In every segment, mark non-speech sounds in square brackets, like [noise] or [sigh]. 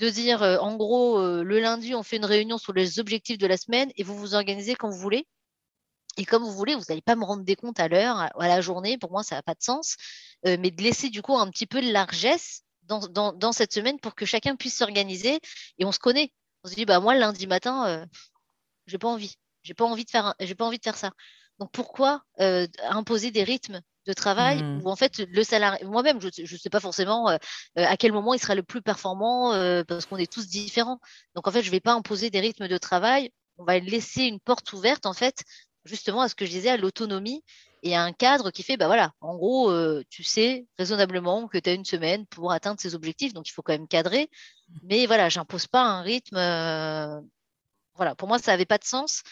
de dire, euh, en gros, euh, le lundi, on fait une réunion sur les objectifs de la semaine et vous vous organisez quand vous voulez. Et comme vous voulez, vous n'allez pas me rendre des comptes à l'heure, à, la journée. Pour moi, ça n'a pas de sens. Euh, mais de laisser du coup un petit peu de largesse dans, cette semaine pour que chacun puisse s'organiser. Et on se connaît. On se dit, bah moi, lundi matin, j'ai pas envie. J'ai pas envie de faire, j'ai pas envie de faire ça. Donc pourquoi imposer des rythmes de travail Hmm. où en fait le salarié, moi-même, je ne sais pas forcément euh, euh, à quel moment il sera le plus performant euh, parce qu'on est tous différents. Donc en fait, je vais pas imposer des rythmes de travail. On va laisser une porte ouverte en fait, justement à ce que je disais, à l'autonomie et à un cadre qui fait, bah voilà, en gros, euh, tu sais raisonnablement que tu as une semaine pour atteindre ces objectifs, donc il faut quand même cadrer. Mais voilà, j'impose pas un rythme. voilà, pour moi, ça n'avait pas de sens.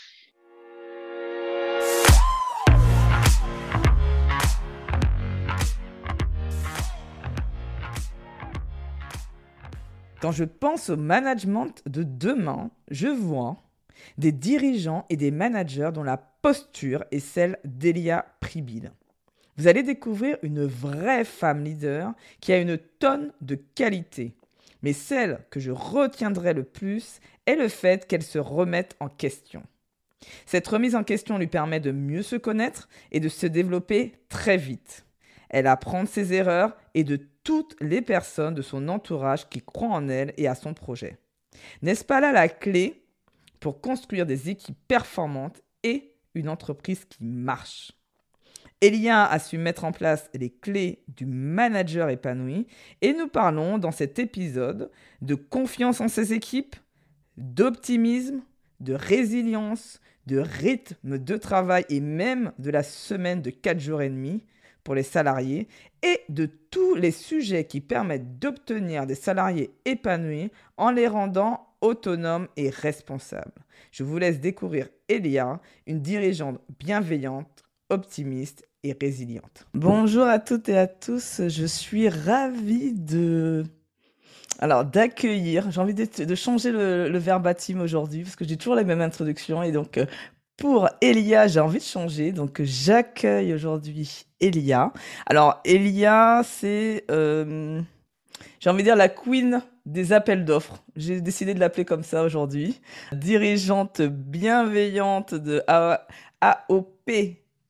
Quand je pense au management de demain, je vois des dirigeants et des managers dont la posture est celle d'Elia Pribil. Vous allez découvrir une vraie femme leader qui a une tonne de qualité. Mais celle que je retiendrai le plus est le fait qu'elle se remette en question. Cette remise en question lui permet de mieux se connaître et de se développer très vite. Elle apprend de ses erreurs et de toutes les personnes de son entourage qui croient en elle et à son projet. N'est-ce pas là la clé pour construire des équipes performantes et une entreprise qui marche? Elia a su mettre en place les clés du manager épanoui et nous parlons dans cet épisode de confiance en ses équipes, d'optimisme, de résilience, de rythme de travail et même de la semaine de 4 jours et demi pour les salariés et de tous les sujets qui permettent d'obtenir des salariés épanouis en les rendant autonomes et responsables. Je vous laisse découvrir Elia, une dirigeante bienveillante, optimiste et résiliente. Bonjour à toutes et à tous, je suis ravie de alors, d'accueillir, j'ai envie de, changer le, le verbatim aujourd'hui parce que j'ai toujours la même introduction et donc euh, pour Elia, j'ai envie de changer. Donc, j'accueille aujourd'hui Elia. Alors, Elia, c'est, euh, j'ai envie de dire, la queen des appels d'offres. J'ai décidé de l'appeler comme ça aujourd'hui. Dirigeante bienveillante de A-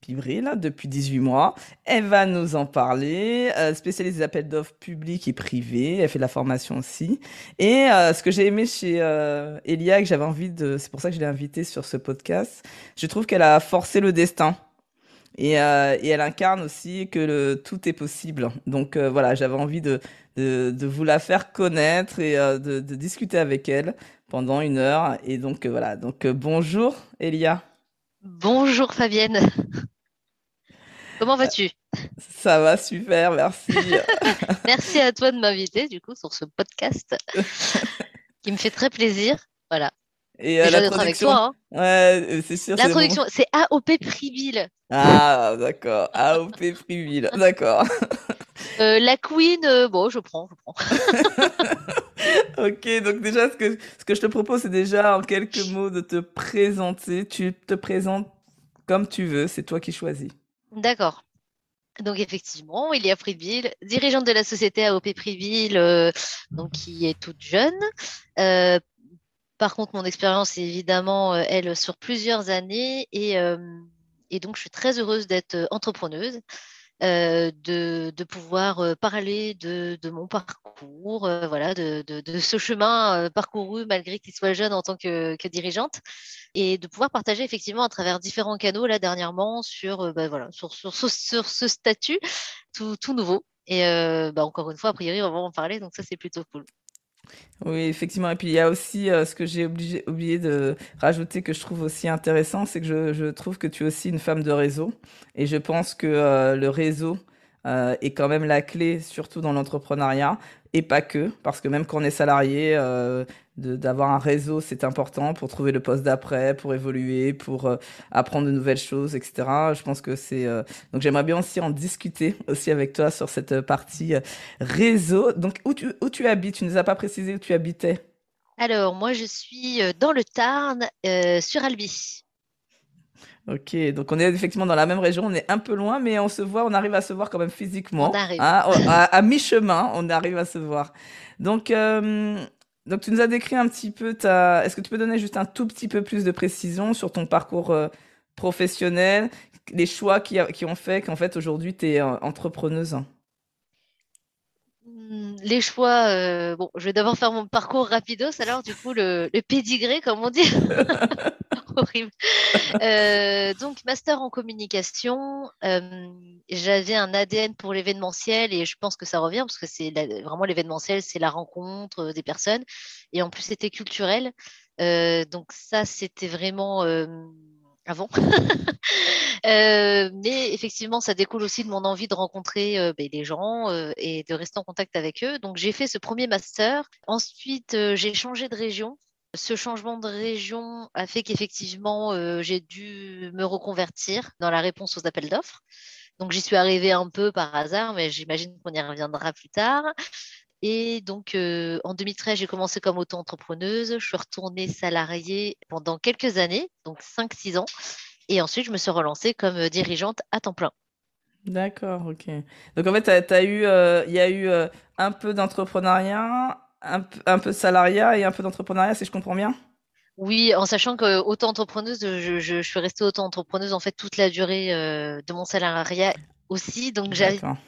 AOP Pibril depuis 18 mois. Elle va nous en parler. Euh, spécialiste des appels d'offres publics et privés. Elle fait de la formation aussi. Et euh, ce que j'ai aimé chez euh, Elia, que j'avais envie de, c'est pour ça que je l'ai invitée sur ce podcast, je trouve qu'elle a forcé le destin. Et, euh, elle incarne aussi que tout est possible. Donc voilà, j'avais envie de, vous la faire connaître et de, discuter avec elle pendant une heure. Et donc voilà, donc bonjour Elia. Bonjour Fabienne. Comment vas-tu? Ça va super, merci. [laughs] Merci à toi de m'inviter du coup sur ce podcast [laughs] qui me fait très plaisir. Voilà. Et euh, l'introduction, toi. hein. ouais, euh, c'est sûr, c'est bon. L'introduction, c'est AOP Privil. Ah, d'accord. AOP Privil, [laughs] d'accord. Euh, la Queen, euh, bon, je prends, je prends. Ok, donc déjà, ce que, ce que je te propose, c'est déjà en quelques mots de te présenter. Tu te présentes comme tu veux, c'est toi qui choisis. D'accord. Donc effectivement, il y a Privil, dirigeante de la société AOP Privil, euh, donc qui est toute jeune. Euh, par contre, mon expérience est évidemment, euh, elle, sur plusieurs années et, donc je suis très heureuse d'être entrepreneuse, euh, de, de pouvoir euh, parler de, de mon parcours, euh, voilà, de, de, ce chemin euh, parcouru malgré qu'il soit jeune en tant que, que dirigeante et de pouvoir partager effectivement à travers différents canaux là dernièrement sur, euh, bah, voilà, sur, sur, sur ce statut tout, tout nouveau. Et bah, encore une fois, a priori, on va en parler, donc ça c'est plutôt cool. Oui, effectivement. Et puis il y a aussi euh, ce que j'ai oublié de rajouter que je trouve aussi intéressant, c'est que je, je trouve que tu es aussi une femme de réseau. Et je pense que euh, le réseau euh, est quand même la clé, surtout dans l'entrepreneuriat. Et pas que, parce que même quand on est salarié, euh, d'avoir un réseau, c'est important pour trouver le poste d'après, pour évoluer, pour euh, apprendre de nouvelles choses, etc. Je pense que c'est... euh, Donc j'aimerais bien aussi en discuter [laughs] aussi avec toi sur cette partie réseau. Donc où tu, où tu habites? Tu ne nous as pas précisé où tu habitais. Alors, moi je suis dans le Tarn, sur Albi. Ok, donc on est effectivement dans la même région, on est un peu loin, mais on se voit, on arrive à se voir quand même On physiquement. arrive. hein, [laughs] à, à mi-chemin, on arrive à se voir. Donc, euh, donc tu nous as décrit un petit peu ta... Est-ce que tu peux donner juste un tout petit peu plus de précision sur ton parcours euh, professionnel, les choix qui, qui ont fait qu'en fait aujourd'hui tu es entrepreneuse? Hmm, les choix, bon, je vais d'abord faire mon parcours rapidos, alors du coup le, le pédigré, comme on dit. [laughs] [laughs] Euh, donc, master en communication. Euh, j'avais un ADN pour l'événementiel et je pense que ça revient parce que c'est vraiment l'événementiel, c'est la rencontre des personnes. Et en plus, c'était culturel. Euh, donc, ça, c'était vraiment avant. [laughs] mais effectivement, ça découle aussi de mon envie de rencontrer ben, des gens et de rester en contact avec eux. Donc, j'ai fait ce premier master. Ensuite, j'ai changé de région. Ce changement de région a fait qu'effectivement, euh, j'ai dû me reconvertir dans la réponse aux appels d'offres. Donc, j'y suis arrivée un peu par hasard, mais j'imagine qu'on y reviendra plus tard. Et donc, euh, en 2013, j'ai commencé comme auto-entrepreneuse. Je suis retournée salariée pendant quelques années, donc 5-6 ans. Et ensuite, je me suis relancée comme euh, dirigeante à temps plein. D'accord, ok. Donc, en fait, eu, il y a eu un peu d'entrepreneuriat, un, un peu de salariat et un peu d'entrepreneuriat, si je comprends bien? Oui, en sachant que auto-entrepreneuse, je, je, suis restée auto-entrepreneuse en fait toute la durée euh, de mon salariat aussi. Donc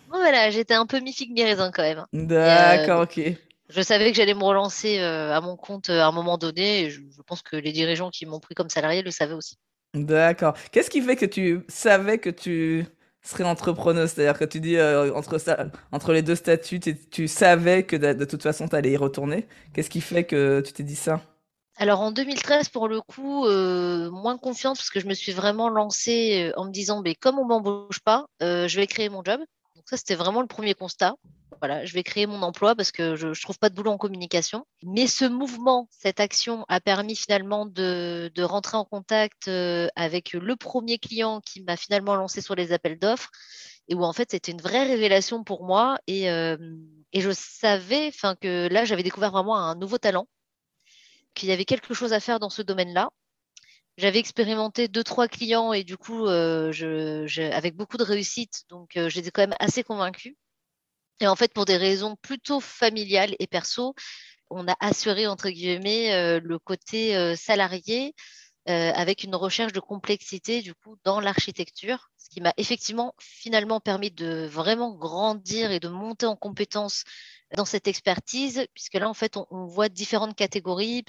voilà, j'étais un peu mi-figue mi-raisin quand même. D'accord, ok. Je savais que j'allais me relancer euh, à mon compte euh, à un moment donné. Et je, je pense que les dirigeants qui m'ont pris comme salarié le savaient aussi. D'accord. Qu'est-ce qui fait que tu savais que tu serais entrepreneuse C'est-à-dire que tu dis euh, entre, les deux statuts, tu savais que de, toute façon, tu allais y retourner. Qu'est-ce qui fait que tu t'es dit ça? Alors en 2013, pour le coup, euh, moins confiante parce que je me suis vraiment lancée euh, en me disant, mais comme on m'embauche pas, je vais créer mon job. Donc ça, c'était vraiment le premier constat voilà, je vais créer mon emploi parce que je ne trouve pas de boulot en communication. Mais ce mouvement, cette action a permis finalement de, rentrer en contact euh, avec le premier client qui m'a finalement lancé sur les appels d'offres et où en fait c'était une vraie révélation pour moi et, euh, et je savais que là j'avais découvert vraiment un nouveau talent, qu'il y avait quelque chose à faire dans ce domaine-là. J'avais expérimenté deux, trois clients et du coup, euh, avec beaucoup de réussite, donc j'étais quand même assez convaincue. Et en fait, pour des raisons plutôt familiales et perso, on a assuré, entre guillemets, euh, le côté euh, salarié euh, avec une recherche de complexité, du coup, dans l'architecture, ce qui m'a effectivement finalement permis de vraiment grandir et de monter en compétences dans cette expertise, puisque là, en fait, on, on voit différentes catégories.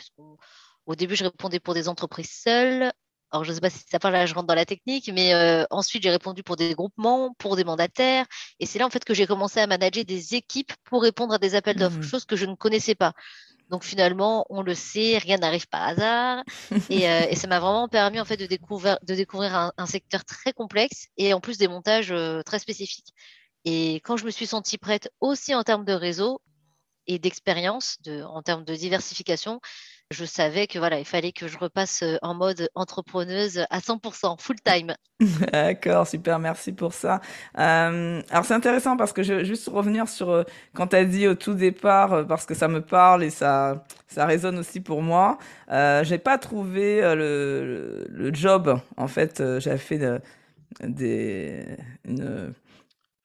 Au début, je répondais pour des entreprises seules. Alors, je ne sais pas si ça parle, là, je rentre dans la technique, mais euh, ensuite, j'ai répondu pour des groupements, pour des mandataires. Et c'est là, en fait, que j'ai commencé à manager des équipes pour répondre à des appels d'offres, mmh. chose que je ne connaissais pas. Donc, finalement, on le sait, rien n'arrive par hasard. [laughs] et, euh, et, ça m'a vraiment permis, en fait, de découvrir, de découvrir un, secteur très complexe et en plus des montages euh, très spécifiques. Et quand je me suis sentie prête aussi en termes de réseau et d'expérience, en termes de diversification, je savais que voilà, il fallait que je repasse euh, en mode entrepreneuse à 100%, full time. [laughs] D'accord, super, merci pour ça. Euh, alors c'est intéressant parce que je veux juste revenir sur euh, quand tu as dit au tout départ, parce que ça me parle et ça, ça résonne aussi pour moi. Euh, j'ai pas trouvé le, job, en fait, j'avais fait des, une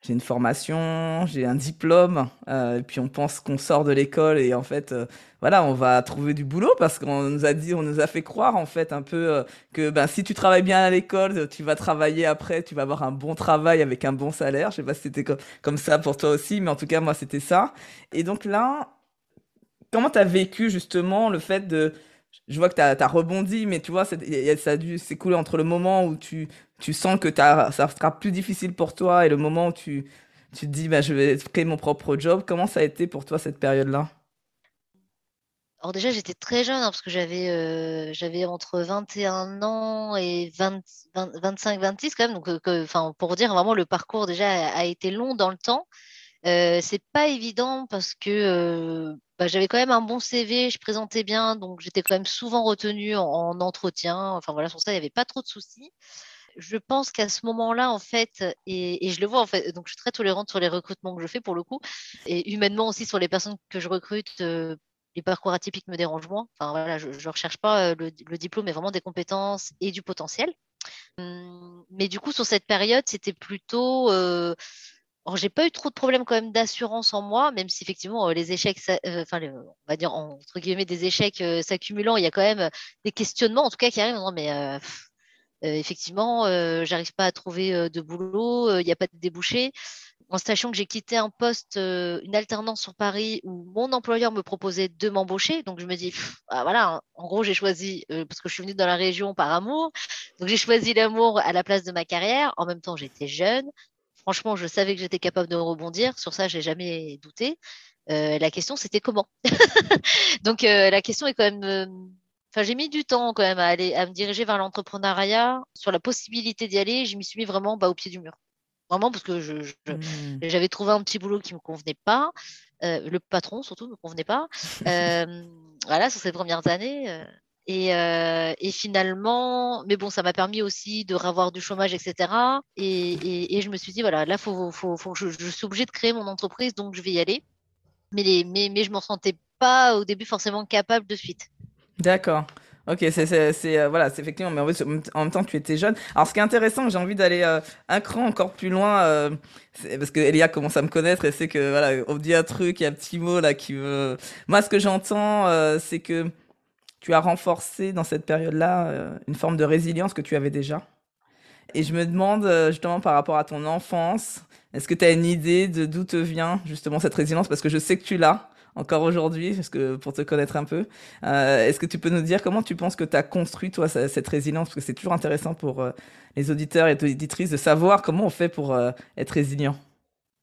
j'ai une formation, j'ai un diplôme, euh, et puis on pense qu'on sort de l'école et en fait, euh, voilà, on va trouver du boulot parce qu'on nous a dit, on nous a fait croire en fait un peu euh, que ben si tu travailles bien à l'école, tu vas travailler après, tu vas avoir un bon travail avec un bon salaire. Je sais pas si c'était comme, comme ça pour toi aussi, mais en tout cas moi c'était ça. Et donc là, comment tu as vécu justement le fait de je vois que tu as, rebondi, mais tu vois, ça a dû s'écouler entre le moment où tu, tu sens que ça sera plus difficile pour toi et le moment où tu, tu te dis, bah, je vais créer mon propre job. Comment ça a été pour toi cette période-là? Alors déjà, j'étais très jeune hein, parce que j'avais euh, entre 21 ans et 25, 26 quand même. Donc, euh, pour dire vraiment, le parcours déjà a, été long dans le temps. Euh, c'est pas évident parce que euh, bah, j'avais quand même un bon CV, je présentais bien, donc j'étais quand même souvent retenue en, entretien. Enfin voilà, sur ça, il n'y avait pas trop de soucis. Je pense qu'à ce moment-là, en fait, et, je le vois en fait, donc je suis très tolérante sur les recrutements que je fais pour le coup, et humainement aussi sur les personnes que je recrute. Euh, les parcours atypiques me dérangent moins. Enfin voilà, je ne recherche pas le, diplôme, mais vraiment des compétences et du potentiel. Hum, mais du coup, sur cette période, c'était plutôt Alors, j'ai pas eu trop de problèmes quand même d'assurance en moi, même si effectivement les échecs, enfin, on va dire entre guillemets des échecs s'accumulant, il y a quand même des questionnements, en tout cas qui arrivent. Non, mais effectivement, j'arrive pas à trouver de boulot, il n'y a pas de débouché en sachant que j'ai quitté un poste, euh, une alternance sur Paris où mon employeur me proposait de m'embaucher. Donc je me dis, ah, voilà, en gros, j'ai choisi, euh, parce que je suis venue dans la région par amour, donc j'ai choisi l'amour à la place de ma carrière. En même temps, j'étais jeune. Franchement, je savais que j'étais capable de rebondir. Sur ça, j'ai jamais douté. Euh, la question, c'était comment? [laughs] donc la question est quand même. Enfin, j'ai mis du temps quand même à aller à me diriger vers l'entrepreneuriat. Sur la possibilité d'y aller, je m'y suis mis vraiment bas au pied du mur. Vraiment parce que mmh. j'avais trouvé un petit boulot qui ne me convenait pas. Euh, le patron surtout ne me convenait pas. [laughs] Euh, voilà, sur ces premières années. Euh, et, finalement, mais bon, ça m'a permis aussi de revoir du chômage, etc. Et, je me suis dit, voilà, là, faut, faut, faut je, suis obligée de créer mon entreprise, donc je vais y aller. Mais, je ne m'en sentais pas au début forcément capable de suite. D'accord. Ok, c'est euh, voilà, effectivement, mais en, même temps, tu étais jeune. Alors, ce qui est intéressant, j'ai envie d'aller euh, un cran encore plus loin, euh, parce que Elia commence à me connaître et c'est que voilà, on dit un truc, il y a un petit mot là qui veut. Moi, ce que j'entends, c'est que tu as renforcé dans cette période-là une forme de résilience que tu avais déjà. Et je me demande justement par rapport à ton enfance, est-ce que tu as une idée de d'où te vient justement cette résilience? Parce que je sais que tu l'as encore aujourd'hui, parce que pour te connaître un peu. Euh, est-ce que tu peux nous dire comment tu penses que tu as construit, toi, cette résilience? Parce que c'est toujours intéressant pour euh, les auditeurs et les auditrices de savoir comment on fait pour euh, être résilient.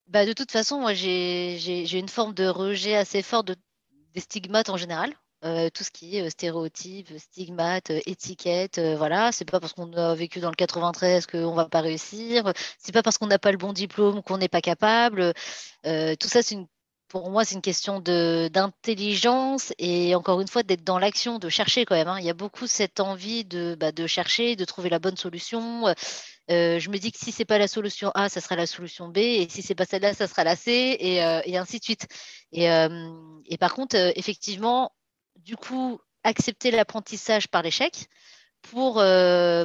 Bah, de toute façon, moi, j'ai une forme de rejet assez fort de, des stigmates en général. Tout ce qui est stéréotypes, stigmates, étiquettes, voilà. C'est pas parce qu'on a vécu dans le 93 qu'on va pas réussir. C'est pas parce qu'on n'a pas le bon diplôme qu'on n'est pas capable. tout ça, c'est une pour moi, c'est une question d'intelligence et encore une fois d'être dans l'action, de chercher quand même. Hein. Il y a beaucoup cette envie de, bah, de chercher, de trouver la bonne solution. Euh, je me dis que si c'est pas la solution A, ça sera la solution B, et si c'est pas celle-là, ça sera la C, et, euh, et ainsi de suite. Et, euh, et par contre, effectivement, du coup, accepter l'apprentissage par l'échec pour,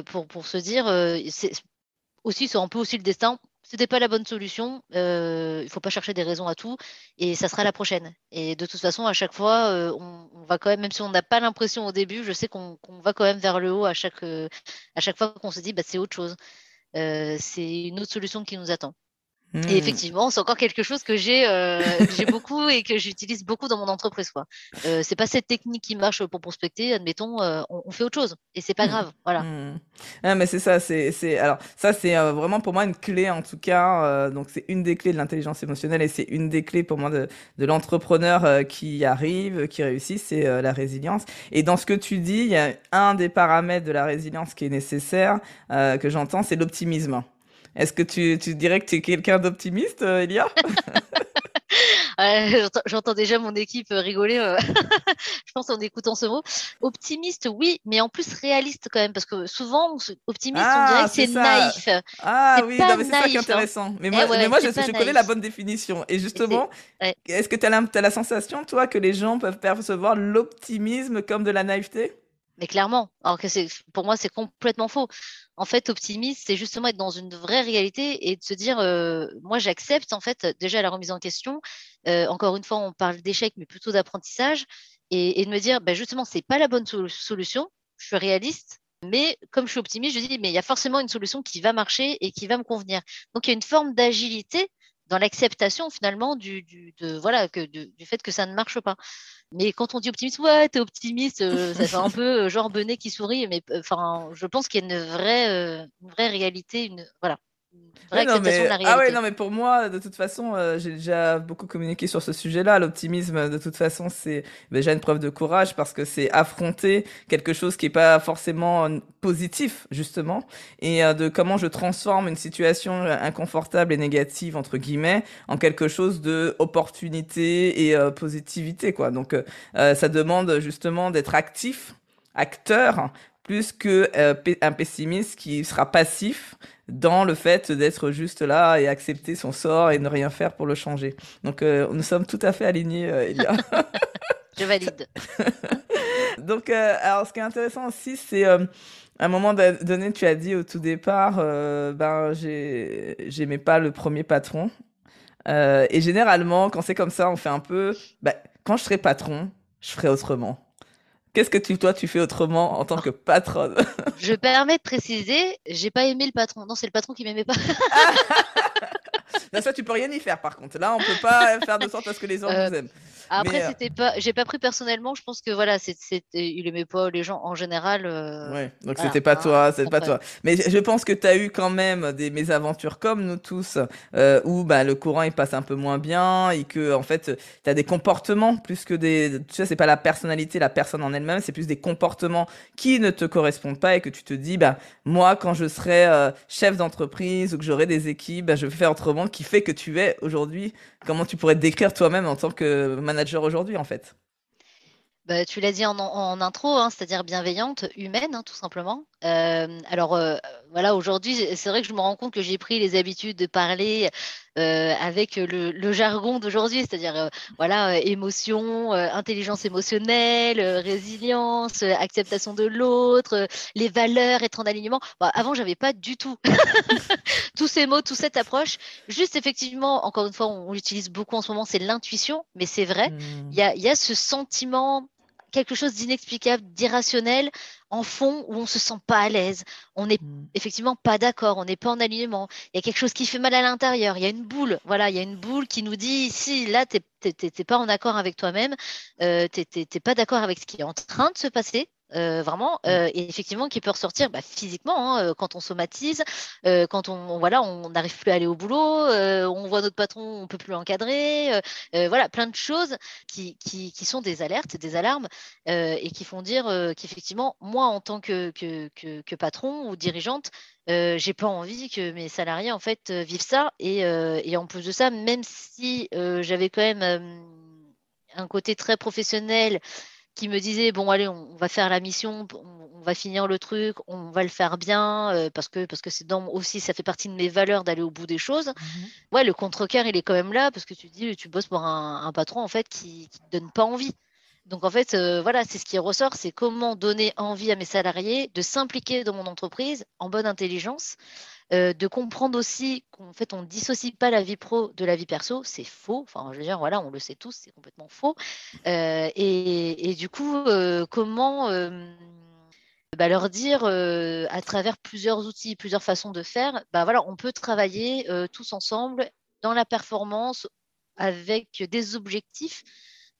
pour, pour se dire, aussi, c'est un peu aussi le destin c'était pas la bonne solution. Euh, il faut pas chercher des raisons à tout et ça sera la prochaine. Et de toute façon, à chaque fois, euh, on, va quand même, même si on n'a pas l'impression au début, je sais qu'on va quand même vers le haut à chaque, euh, à chaque fois qu'on se dit, bah, c'est autre chose. Euh, c'est une autre solution qui nous attend. Et mmh. effectivement, c'est encore quelque chose que j'ai euh, [laughs] j'ai beaucoup et que j'utilise beaucoup dans mon entreprise. Quoi. Euh, c'est pas cette technique qui marche pour prospecter, admettons, euh, on, fait autre chose et c'est pas mmh. grave. Voilà. Mmh. Ah, mais c'est ça, c'est c'est alors ça c'est euh, vraiment pour moi une clé en tout cas. Donc c'est une des clés de l'intelligence émotionnelle et c'est une des clés pour moi de, de l'entrepreneur qui arrive, qui réussit, c'est la résilience. Et dans ce que tu dis, il y a un des paramètres de la résilience qui est nécessaire que j'entends, c'est l'optimisme. Est-ce que tu, tu, dirais que tu es quelqu'un d'optimiste, euh, Elia [laughs] [laughs] J'entends déjà mon équipe rigoler, euh, [laughs] je pense, en écoutant ce mot. Optimiste, oui, mais en plus réaliste quand même, parce que souvent, optimiste, on dirait ah, que c'est naïf. Ah oui, c'est ça qui est hein. intéressant. Mais moi, eh mais moi je, je connais la bonne définition. Et justement, est-ce que tu as, as, la sensation, toi, que les gens peuvent percevoir l'optimisme comme de la naïveté? Mais clairement, alors que pour moi c'est complètement faux. En fait, optimiste, c'est justement être dans une vraie réalité et de se dire, euh, moi j'accepte en fait déjà la remise en question. Euh, encore une fois, on parle d'échec, mais plutôt d'apprentissage et, de me dire, ben justement, c'est pas la bonne solution. Je suis réaliste, mais comme je suis optimiste, je dis, mais il y a forcément une solution qui va marcher et qui va me convenir. Donc il y a une forme d'agilité dans l'acceptation finalement du, du, de, voilà, que, du fait que ça ne marche pas. Mais quand on dit optimiste, ouais, t'es optimiste, euh, ça fait un [laughs] peu euh, genre Benet qui sourit, mais euh, enfin, je pense qu'il y a une vraie, une vraie réalité, une, voilà, ah ouais, non, mais pour moi, de toute façon, euh, j'ai déjà beaucoup communiqué sur ce sujet-là. L'optimisme, de toute façon, c'est déjà une preuve de courage parce que c'est affronter quelque chose qui est pas forcément euh, positif, justement, et euh, de comment je transforme une situation inconfortable et négative, entre guillemets, en quelque chose de opportunité et positivité, quoi. Donc, ça demande justement d'être actif, acteur, plus que un pessimiste qui sera passif dans le fait d'être juste là et accepter son sort et ne rien faire pour le changer. Donc euh, nous sommes tout à fait alignés, euh, Elia. [laughs] [laughs] Je valide. [laughs] Donc, euh, alors ce qui est intéressant aussi, c'est à un moment donné, tu as dit au tout départ, ben j'aimais pas le premier patron. Euh, et généralement, quand c'est comme ça, on fait un peu. Bah, quand je serai patron, je ferai autrement. Qu'est-ce que tu, toi, tu fais autrement en tant que patronne? Je permets de préciser, j'ai pas aimé le patron. Non, c'est le patron qui m'aimait pas. [laughs] [laughs] Là, ça, tu peux rien y faire, par contre. Là, on peut pas faire de sorte à ce que les gens euh, nous aiment. Après, euh, c'était pas, j'ai pas pris personnellement. Je pense que voilà, c'était, il aimait pas les gens en général. Euh, ouais, donc c'était pas toi, c'est pas toi. Mais je pense que tu as eu quand même des mésaventures comme nous tous, euh, où bah, le courant il passe un peu moins bien et que en fait, tu as des comportements plus que des. Tu sais, c'est pas la personnalité, la personne en elle-même, c'est plus des comportements qui ne te correspondent pas et que tu te dis, bah moi, quand je serai chef d'entreprise ou que j'aurai des équipes, bah, je vais faire autrement, qui fait que tu es aujourd'hui. Comment tu pourrais te décrire toi-même en tant que manager aujourd'hui en fait? Bah, tu l'as dit en, intro, hein, c'est-à-dire bienveillante, humaine, hein, tout simplement. Euh, alors euh, voilà, aujourd'hui, c'est vrai que je me rends compte que j'ai pris les habitudes de parler euh, avec le, jargon d'aujourd'hui, c'est-à-dire voilà, émotion, intelligence émotionnelle, résilience, acceptation de l'autre, les valeurs, être en alignement. Bah, avant, j'avais pas du tout [laughs] tous ces mots, toute cette approche. Juste effectivement, encore une fois, on, l'utilise beaucoup en ce moment, c'est l'intuition, mais c'est vrai. Mmh. Il y, a, ce sentiment quelque chose d'inexplicable, d'irrationnel en fond où on se sent pas à l'aise. On n'est mm. effectivement pas d'accord, on n'est pas en alignement. Il y a quelque chose qui fait mal à l'intérieur. Il y a une boule, voilà, il y a une boule qui nous dit si là tu n'es pas en accord avec toi-même, euh, tu n'es pas d'accord avec ce qui est en train de se passer. Euh, vraiment, mmh. euh, et effectivement qui peut ressortir bah, physiquement hein, euh, quand on somatise, quand on, voilà, on n'arrive plus à aller au boulot, on voit notre patron, on peut plus l'encadrer, voilà, plein de choses qui, qui, qui, sont des alertes, des alarmes, et qui font dire qu'effectivement, moi en tant que, que, que, patron ou dirigeante, j'ai pas envie que mes salariés en fait vivent ça, et, et en plus de ça, même si j'avais quand même un côté très professionnel qui me disait bon allez on, va faire la mission on, va finir le truc on va le faire bien euh, parce que parce que c'est dans aussi ça fait partie de mes valeurs d'aller au bout des choses. Mmh ouais le contre-cœur il est quand même là parce que tu dis tu bosses pour un, patron en fait qui, qui te donne pas envie donc en fait euh, voilà c'est ce qui ressort c'est comment donner envie à mes salariés de s'impliquer dans mon entreprise en bonne intelligence euh, de comprendre aussi qu'en fait, on ne dissocie pas la vie pro de la vie perso, c'est faux. Enfin, je veux dire, voilà, on le sait tous, c'est complètement faux. Euh, et, du coup, comment bah, leur dire à travers plusieurs outils, plusieurs façons de faire, bah, voilà, on peut travailler tous ensemble dans la performance avec des objectifs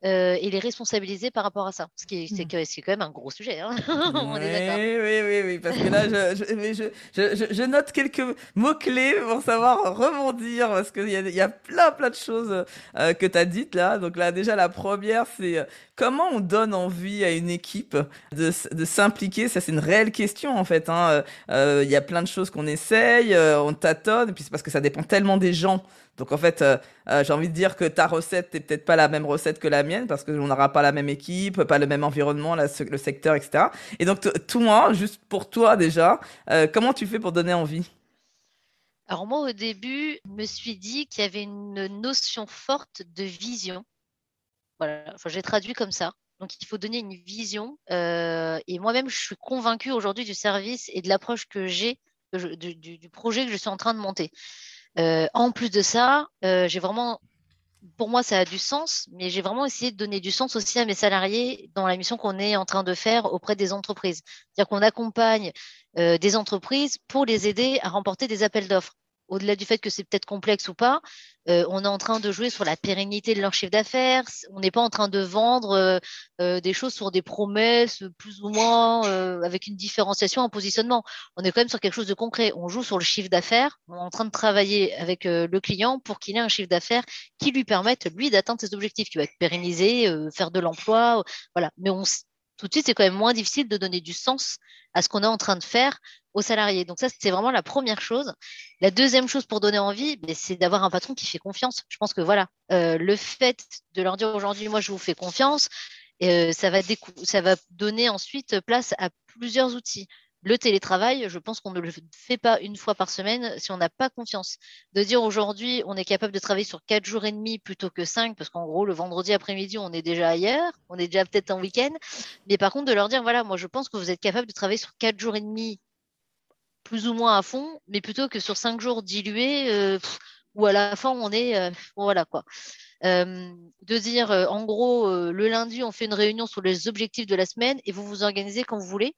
euh, et les responsabiliser par rapport à ça. Ce qui est, c'est, mmh. c'est quand même un gros sujet. Hein [laughs] oui, oui, oui, oui, parce que là, je, je, je, note quelques mots-clés pour savoir rebondir, parce qu'il y a, y a plein, plein de choses euh, que tu as dites là. Donc là, déjà, la première, c'est euh, comment on donne envie à une équipe de, de s'impliquer? Ça, c'est une réelle question, en fait. Hein. Il y a plein de choses qu'on essaye, on tâtonne, et puis c'est parce que ça dépend tellement des gens. Donc en fait, euh, euh, j'ai envie de dire que ta recette n'est peut-être pas la même recette que la mienne parce qu'on n'aura pas la même équipe, pas le même environnement, le secteur, etc. Et donc toi, juste pour toi déjà, euh, comment tu fais pour donner envie? Alors moi au début, je me suis dit qu'il y avait une notion forte de vision. Voilà, enfin, j'ai traduit comme ça. Donc il faut donner une vision. et moi-même, je suis convaincue aujourd'hui du service et de l'approche que j'ai du, projet que je suis en train de monter. Euh, en plus de ça, euh, j'ai vraiment, pour moi, ça a du sens, mais j'ai vraiment essayé de donner du sens aussi à mes salariés dans la mission qu'on est en train de faire auprès des entreprises. C'est-à-dire qu'on accompagne euh, des entreprises pour les aider à remporter des appels d'offres au-delà du fait que c'est peut-être complexe ou pas, euh, on est en train de jouer sur la pérennité de leur chiffre d'affaires. On n'est pas en train de vendre euh, euh, des choses sur des promesses plus ou moins avec une différenciation en positionnement. On est quand même sur quelque chose de concret. On joue sur le chiffre d'affaires. On est en train de travailler avec le client pour qu'il ait un chiffre d'affaires qui lui permette, lui, d'atteindre ses objectifs, qui va être pérennisé, faire de l'emploi. Voilà. Mais on, tout de suite, c'est quand même moins difficile de donner du sens à ce qu'on est en train de faire aux salariés. Donc ça, c'est vraiment la première chose. La deuxième chose pour donner envie, ben, c'est d'avoir un patron qui fait confiance. Je pense que voilà, euh, le fait de leur dire aujourd'hui, moi, je vous fais confiance, euh, ça, va ça va donner ensuite place à plusieurs outils. Le télétravail, je pense qu'on ne le fait pas une fois par semaine si on n'a pas confiance. De dire aujourd'hui, on est capable de travailler sur quatre jours et demi plutôt que cinq, parce qu'en gros, le vendredi après-midi, on est déjà ailleurs, on est déjà peut-être en week-end. Mais par contre, de leur dire, voilà, moi, je pense que vous êtes capable de travailler sur quatre jours et demi plus ou moins à fond, mais plutôt que sur cinq jours dilués, euh, ou à la fin on est voilà quoi. de dire en gros le lundi on fait une réunion sur les objectifs de la semaine et vous vous organisez quand vous voulez.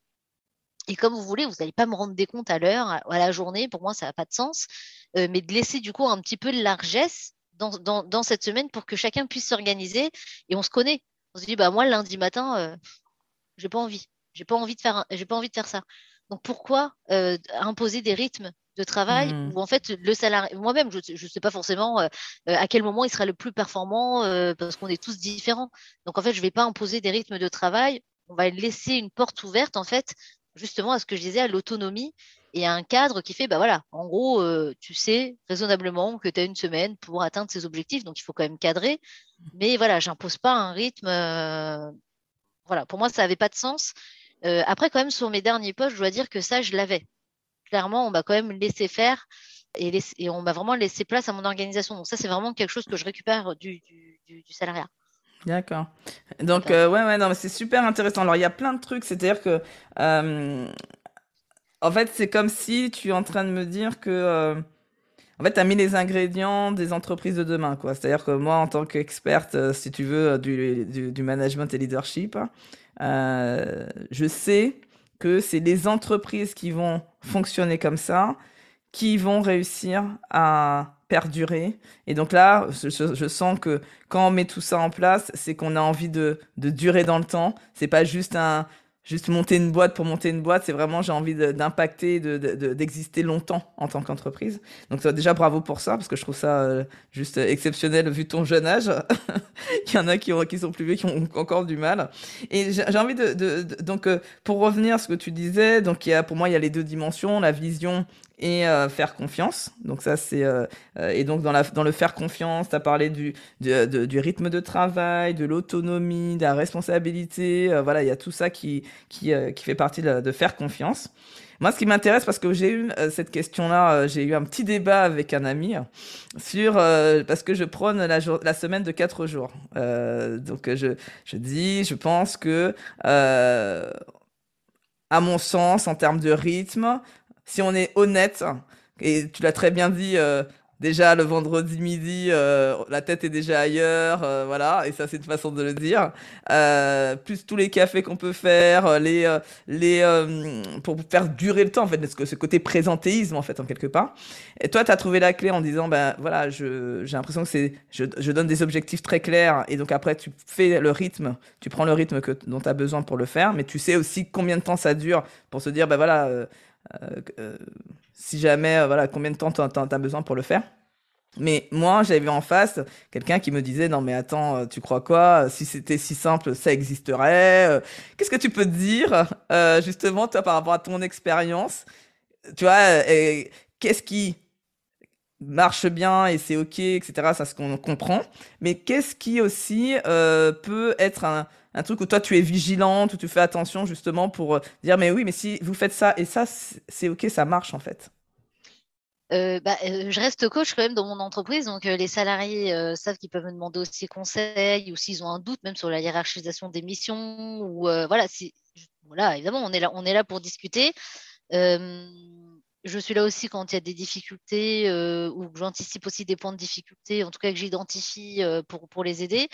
Et comme vous voulez, vous n'allez pas me rendre des comptes à l'heure, à, la journée. Pour moi, ça n'a pas de sens. mais de laisser du coup un petit peu de largesse dans, dans, cette semaine pour que chacun puisse s'organiser et on se connaît. On se dit, bah moi, lundi matin, euh, j'ai pas envie. J'ai pas envie de faire, j'ai pas envie de faire ça. Donc pourquoi euh, imposer des rythmes de travail mmh. où en fait le salarié, moi-même, je ne sais pas forcément euh, à quel moment il sera le plus performant parce qu'on est tous différents. Donc en fait, je vais pas imposer des rythmes de travail. On va laisser une porte ouverte en fait, justement à ce que je disais, à l'autonomie et un cadre qui fait, bah voilà, en gros, euh, tu sais raisonnablement que tu as une semaine pour atteindre ces objectifs, donc il faut quand même cadrer. Mais voilà, j'impose pas un rythme. Euh, voilà, pour moi, ça n'avait pas de sens. Euh, après, quand même, sur mes derniers postes, je dois dire que ça, je l'avais. Clairement, on m'a quand même laissé faire et, on m'a vraiment laissé place à mon organisation. Donc ça, c'est vraiment quelque chose que je récupère du, salariat. D'accord. Donc, ouais, ouais, non, mais c'est super intéressant. Alors, il y a plein de trucs, c'est-à-dire que en fait, c'est comme si tu es en train de me dire que. Euh, en fait, tu as mis les ingrédients des entreprises de demain, quoi. C'est-à-dire que moi, en tant qu'experte, euh, si tu veux, du, du, management et leadership, euh, je sais que c'est les entreprises qui vont fonctionner comme ça, qui vont réussir à perdurer. Et donc là, je, sens que quand on met tout ça en place, c'est qu'on a envie de, de durer dans le temps. C'est pas juste un, juste monter une boîte pour monter une boîte, c'est vraiment j'ai envie d'impacter, d'exister longtemps en tant qu'entreprise. Donc déjà bravo pour ça parce que je trouve ça euh, juste exceptionnel vu ton jeune âge. [laughs] Il y en a qui, ont, qui sont plus vieux qui ont encore du mal. Et j'ai envie de, donc euh, pour revenir à ce que tu disais, donc pour moi il y a les deux dimensions, la vision et euh, faire confiance. Donc ça c'est euh, euh, et donc dans la dans le faire confiance, tu as parlé du du, du, rythme de travail, de l'autonomie, de la responsabilité, voilà, il y a tout ça qui qui qui fait partie de, faire confiance. Moi, ce qui m'intéresse, parce que j'ai eu cette question-là, j'ai eu un petit débat avec un ami sur parce que je prône la, la semaine de quatre jours. donc je je dis, je pense que à mon sens, en termes de rythme, si on est honnête, et tu l'as très bien dit, euh, déjà le vendredi midi, euh, la tête est déjà ailleurs, euh, voilà, et ça c'est une façon de le dire. plus tous les cafés qu'on peut faire, les, les, pour faire durer le temps, en fait, ce, ce côté présentéisme, en fait, en quelque part. Et toi, tu as trouvé la clé en disant, ben voilà, j'ai l'impression que c'est, je, je, donne des objectifs très clairs, et donc après, tu fais le rythme, tu prends le rythme que, dont tu as besoin pour le faire, mais tu sais aussi combien de temps ça dure pour se dire, ben voilà, si jamais, euh, voilà, combien de temps tu as, besoin pour le faire. Mais moi, j'avais en face quelqu'un qui me disait non mais attends, tu crois quoi? Si c'était si simple, ça existerait. Qu'est-ce que tu peux dire justement toi par rapport à ton expérience? Tu vois, qu'est-ce qui marche bien et c'est ok, etc. Ça, ce qu'on comprend. Mais qu'est-ce qui aussi peut être un, truc où toi tu es vigilante, où tu fais attention justement pour euh, dire mais oui, mais si vous faites ça et ça, c'est ok, ça marche en fait. Euh, bah, euh, je reste coach quand même dans mon entreprise, donc les salariés savent qu'ils peuvent me demander aussi conseil ou s'ils ont un doute même sur la hiérarchisation des missions ou voilà, voilà, évidemment on est là, on est là pour discuter. Je suis là aussi quand il y a des difficultés ou j'anticipe aussi des points de difficulté, en tout cas que j'identifie pour, pour les aider.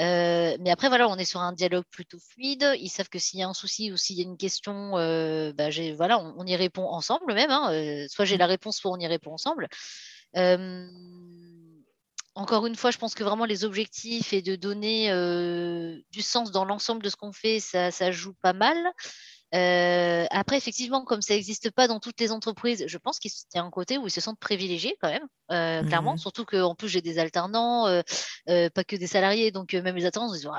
Euh, mais après, voilà, on est sur un dialogue plutôt fluide. Ils savent que s'il y a un souci ou s'il y a une question, euh, bah, voilà, on, y répond ensemble même. Hein. Euh, soit j'ai mmh. la réponse, soit on y répond ensemble. encore une fois, je pense que vraiment les objectifs et de donner du sens dans l'ensemble de ce qu'on fait, ça, ça, joue pas mal. Euh, après, effectivement, comme ça n'existe pas dans toutes les entreprises, je pense qu'il y a un côté où ils se sentent privilégiés quand même, euh, clairement. Mmh Surtout qu'en plus, j'ai des alternants, euh, pas que des salariés. Donc, même les alternants, ils disent,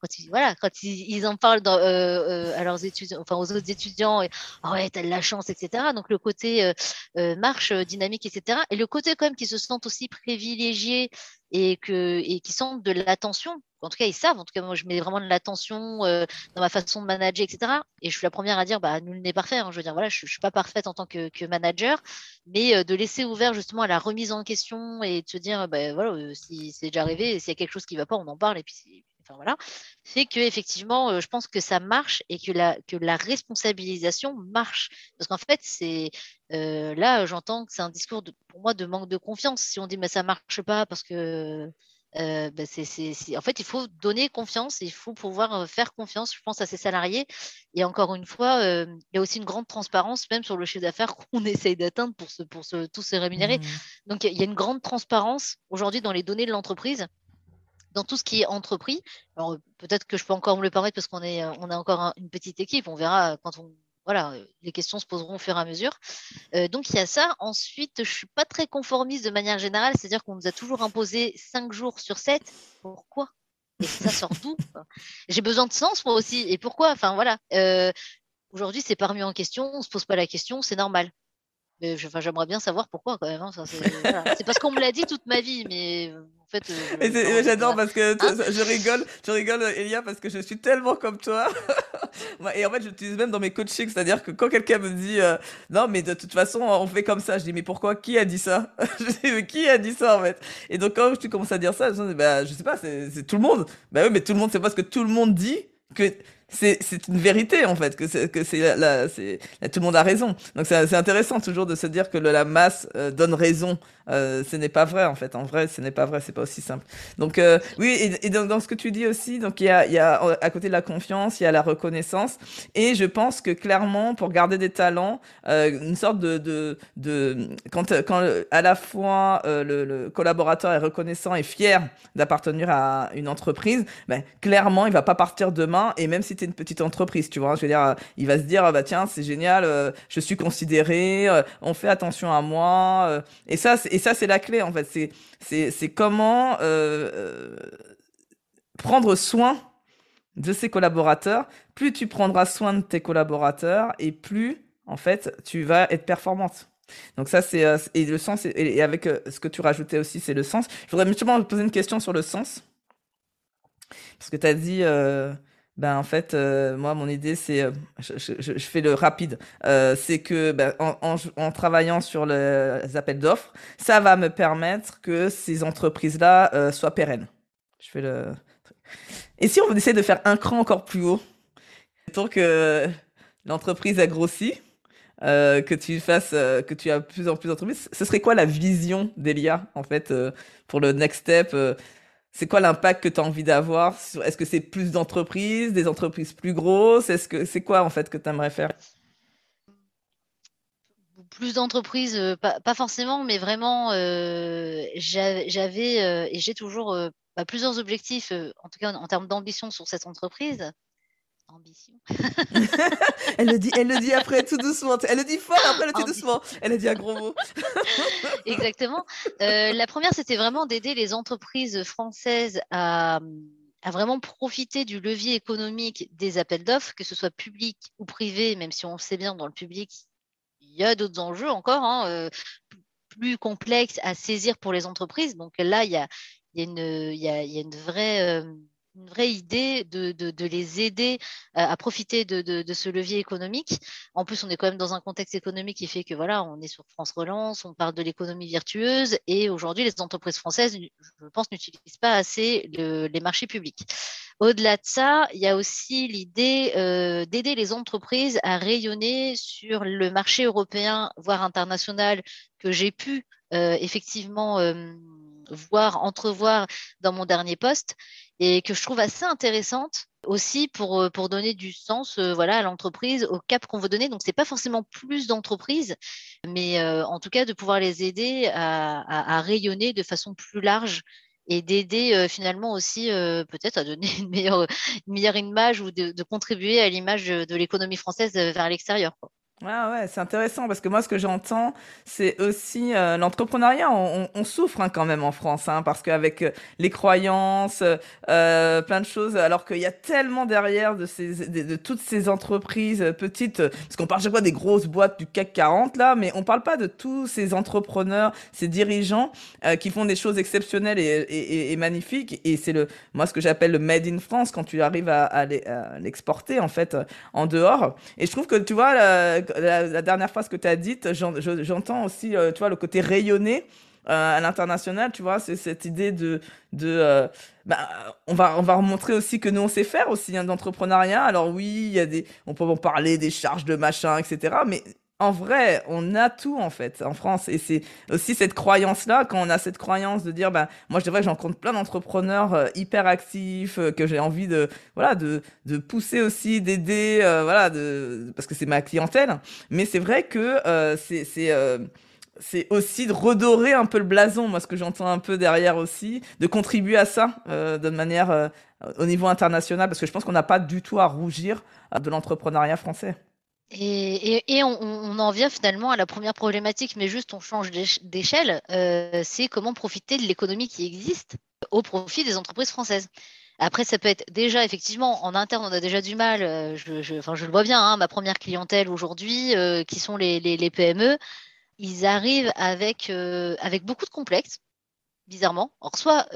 quand, ils, voilà, quand ils, ils en parlent dans, à leurs étudiants, enfin aux autres étudiants, et, oh ouais, t'as de la chance, etc. Donc, le côté marche, dynamique, etc. Et le côté quand même qu'ils se sentent aussi privilégiés et, qui sentent de l'attention en tout cas, ils savent. En tout cas, moi, je mets vraiment de l'attention euh, dans ma façon de manager, etc. Et je suis la première à dire, bah, nul n'est parfait. Hein. Je veux dire, voilà, je, ne suis pas parfaite en tant que, manager, mais euh, de laisser ouvert justement à la remise en question et de se dire, bah, voilà, euh, si c'est déjà arrivé, s'il y a quelque chose qui va pas, on en parle et puis enfin voilà, fait que effectivement, je pense que ça marche et que la, que la responsabilisation marche. Parce qu'en fait, c'est là, j'entends que c'est un discours de, pour moi de manque de confiance. Si on dit mais ça marche pas parce que euh, bah, c'est, En fait, il faut donner confiance, il faut pouvoir euh, faire confiance, je pense, à ses salariés. Et encore une fois, euh, il y a aussi une grande transparence, même sur le chiffre d'affaires [laughs] qu'on essaye d'atteindre pour, se, pour se, tous se rémunérer. Mmh. Donc, il y a une grande transparence aujourd'hui dans les données de l'entreprise dans tout ce qui est entrepris. Alors peut-être que je peux encore me le permettre parce qu'on est, on a encore une petite équipe. On verra quand on voilà, euh, les questions se poseront au fur et à mesure. Euh, donc il y a ça. Ensuite, je ne suis pas très conformiste de manière générale, c'est-à-dire qu'on nous a toujours imposé 5 jours sur 7. Pourquoi? Et ça sort d'où? J'ai besoin de sens moi aussi. Et pourquoi? Enfin voilà. Euh, aujourd'hui, c'est pas remis en question, on ne se pose pas la question, c'est normal. Mais j'aimerais bien savoir pourquoi quand même. Hein. c'est parce qu'on me l'a dit toute ma vie, mais fait, euh, j'adore parce que hein? je rigole, je rigole, Elia, parce que je suis tellement comme toi. [laughs] et en fait, j'utilise même dans mes coachings, c'est-à-dire que quand quelqu'un me dit euh, non, mais de toute façon, on fait comme ça, je dis mais pourquoi? Qui a dit ça [laughs] Je dis mais qui a dit ça en fait Et donc quand tu commences à dire ça, je dis bah, je sais pas, c'est tout le monde. Bah oui, mais tout le monde, c'est pas ce que tout le monde dit que c'est une vérité en fait que c'est que c'est là tout le monde a raison. Donc c'est intéressant toujours de se dire que la masse euh, donne raison euh, ce n'est pas vrai en fait. En vrai, ce n'est pas vrai, c'est pas aussi simple. Donc euh, oui, et, donc, dans ce que tu dis aussi, donc il y a, y a à côté de la confiance, il y a la reconnaissance, et je pense que clairement pour garder des talents, euh, une sorte de, de, de quand, quand à la fois euh, le, le, collaborateur est reconnaissant et fier d'appartenir à une entreprise, ben, clairement il va pas partir demain, et même si tu es une petite entreprise, tu vois, je veux dire, il va se dire ah bah tiens c'est génial, je suis considéré, on fait attention à moi, et ça ça, c'est la clé, en fait. C'est comment euh, euh, prendre soin de ses collaborateurs. Plus tu prendras soin de tes collaborateurs et plus, en fait, tu vas être performante. Donc ça, c'est... Euh, et le sens, et, avec ce que tu rajoutais aussi, c'est le sens. Je voudrais justement poser une question sur le sens. Parce que tu as dit ben en fait, euh, moi, mon idée, c'est, euh, je, fais le rapide, euh, c'est que ben, en, travaillant sur les appels d'offres, ça va me permettre que ces entreprises-là soient pérennes. Je fais le. Et si on essaie de faire un cran encore plus haut, tant que l'entreprise a grossi, que tu fasses, que tu as plus en plus d'entreprises, ce serait quoi la vision d'Elia en fait pour le next step c'est quoi l'impact que tu as envie d'avoir Est-ce que c'est plus d'entreprises, des entreprises plus grosses? Est-ce que c'est quoi en fait que tu aimerais faire? Plus d'entreprises, euh, pas, forcément, mais vraiment, euh, j'avais euh, et j'ai toujours bah, plusieurs objectifs, en tout cas en termes d'ambition sur cette entreprise ambition. [laughs] elle, le dit, elle le dit après tout doucement. Elle le dit fort, après elle le dit doucement. Elle a dit un gros mot. [laughs] Exactement. Euh, la première, c'était vraiment d'aider les entreprises françaises à, à, vraiment profiter du levier économique des appels d'offres, que ce soit public ou privé, même si on sait bien dans le public, il y a d'autres enjeux encore. Hein, euh, plus complexes à saisir pour les entreprises. Donc là, il y a, il y a, une, il y a, il y a une vraie euh, une vraie idée de, de, les aider euh, à profiter de, de, ce levier économique. En plus, on est quand même dans un contexte économique qui fait que voilà, on est sur France Relance, on parle de l'économie virtueuse et aujourd'hui, les entreprises françaises, je pense, n'utilisent pas assez les marchés publics. Au-delà de ça, il y a aussi l'idée euh, d'aider les entreprises à rayonner sur le marché européen, voire international, que j'ai pu euh, effectivement voir, entrevoir dans mon dernier poste et que je trouve assez intéressante aussi pour, euh, pour donner du sens euh, voilà, à l'entreprise, au cap qu'on veut donner. Donc, ce n'est pas forcément plus d'entreprises, mais euh, en tout cas de pouvoir les aider à, rayonner de façon plus large et d'aider finalement aussi peut-être à donner [laughs] une meilleure, meilleure image ou de contribuer à l'image de l'économie française vers l'extérieur. Ah ouais, c'est intéressant parce que moi, ce que j'entends, c'est aussi euh, l'entrepreneuriat. On, on, souffre hein, quand même en France, hein, parce qu'avec euh, les croyances, euh, plein de choses, alors qu'il y a tellement derrière de, ces, de, toutes ces entreprises petites, parce qu'on parle chaque fois des grosses boîtes du CAC 40 là, mais on parle pas de tous ces entrepreneurs, ces dirigeants qui font des choses exceptionnelles et, et, et magnifiques. Et c'est le, moi, ce que j'appelle le made in France quand tu arrives à, à l'exporter en fait en dehors. Et je trouve que tu vois la, dernière phrase que tu as dite, j'entends aussi, euh, tu le côté rayonné. à l'international, tu vois, c'est cette idée de, de bah, on va on va remontrer aussi que nous on sait faire aussi hein, d'entrepreneuriat. Alors oui, il y a des, on peut en parler des charges de machin, etc. Mais en vrai, on a tout en fait en France et c'est aussi cette croyance là quand on a cette croyance de dire bah moi je devrais j'en compte plein d'entrepreneurs euh, hyper actifs euh, que j'ai envie de voilà de, de pousser aussi d'aider euh, voilà de parce que c'est ma clientèle mais c'est vrai que c'est c'est c'est aussi de redorer un peu le blason moi ce que j'entends un peu derrière aussi de contribuer à ça de manière au niveau international parce que je pense qu'on n'a pas du tout à rougir de l'entrepreneuriat français. Et, on, en vient finalement à la première problématique, mais juste on change d'échelle, euh, c'est comment profiter de l'économie qui existe au profit des entreprises françaises. Après, ça peut être déjà, effectivement, en interne, on a déjà du mal. Euh, je, je, enfin, je le vois bien, hein, ma première clientèle aujourd'hui, euh, qui sont les, les, PME, ils arrivent avec, avec beaucoup de complexes, bizarrement. Alors, soit,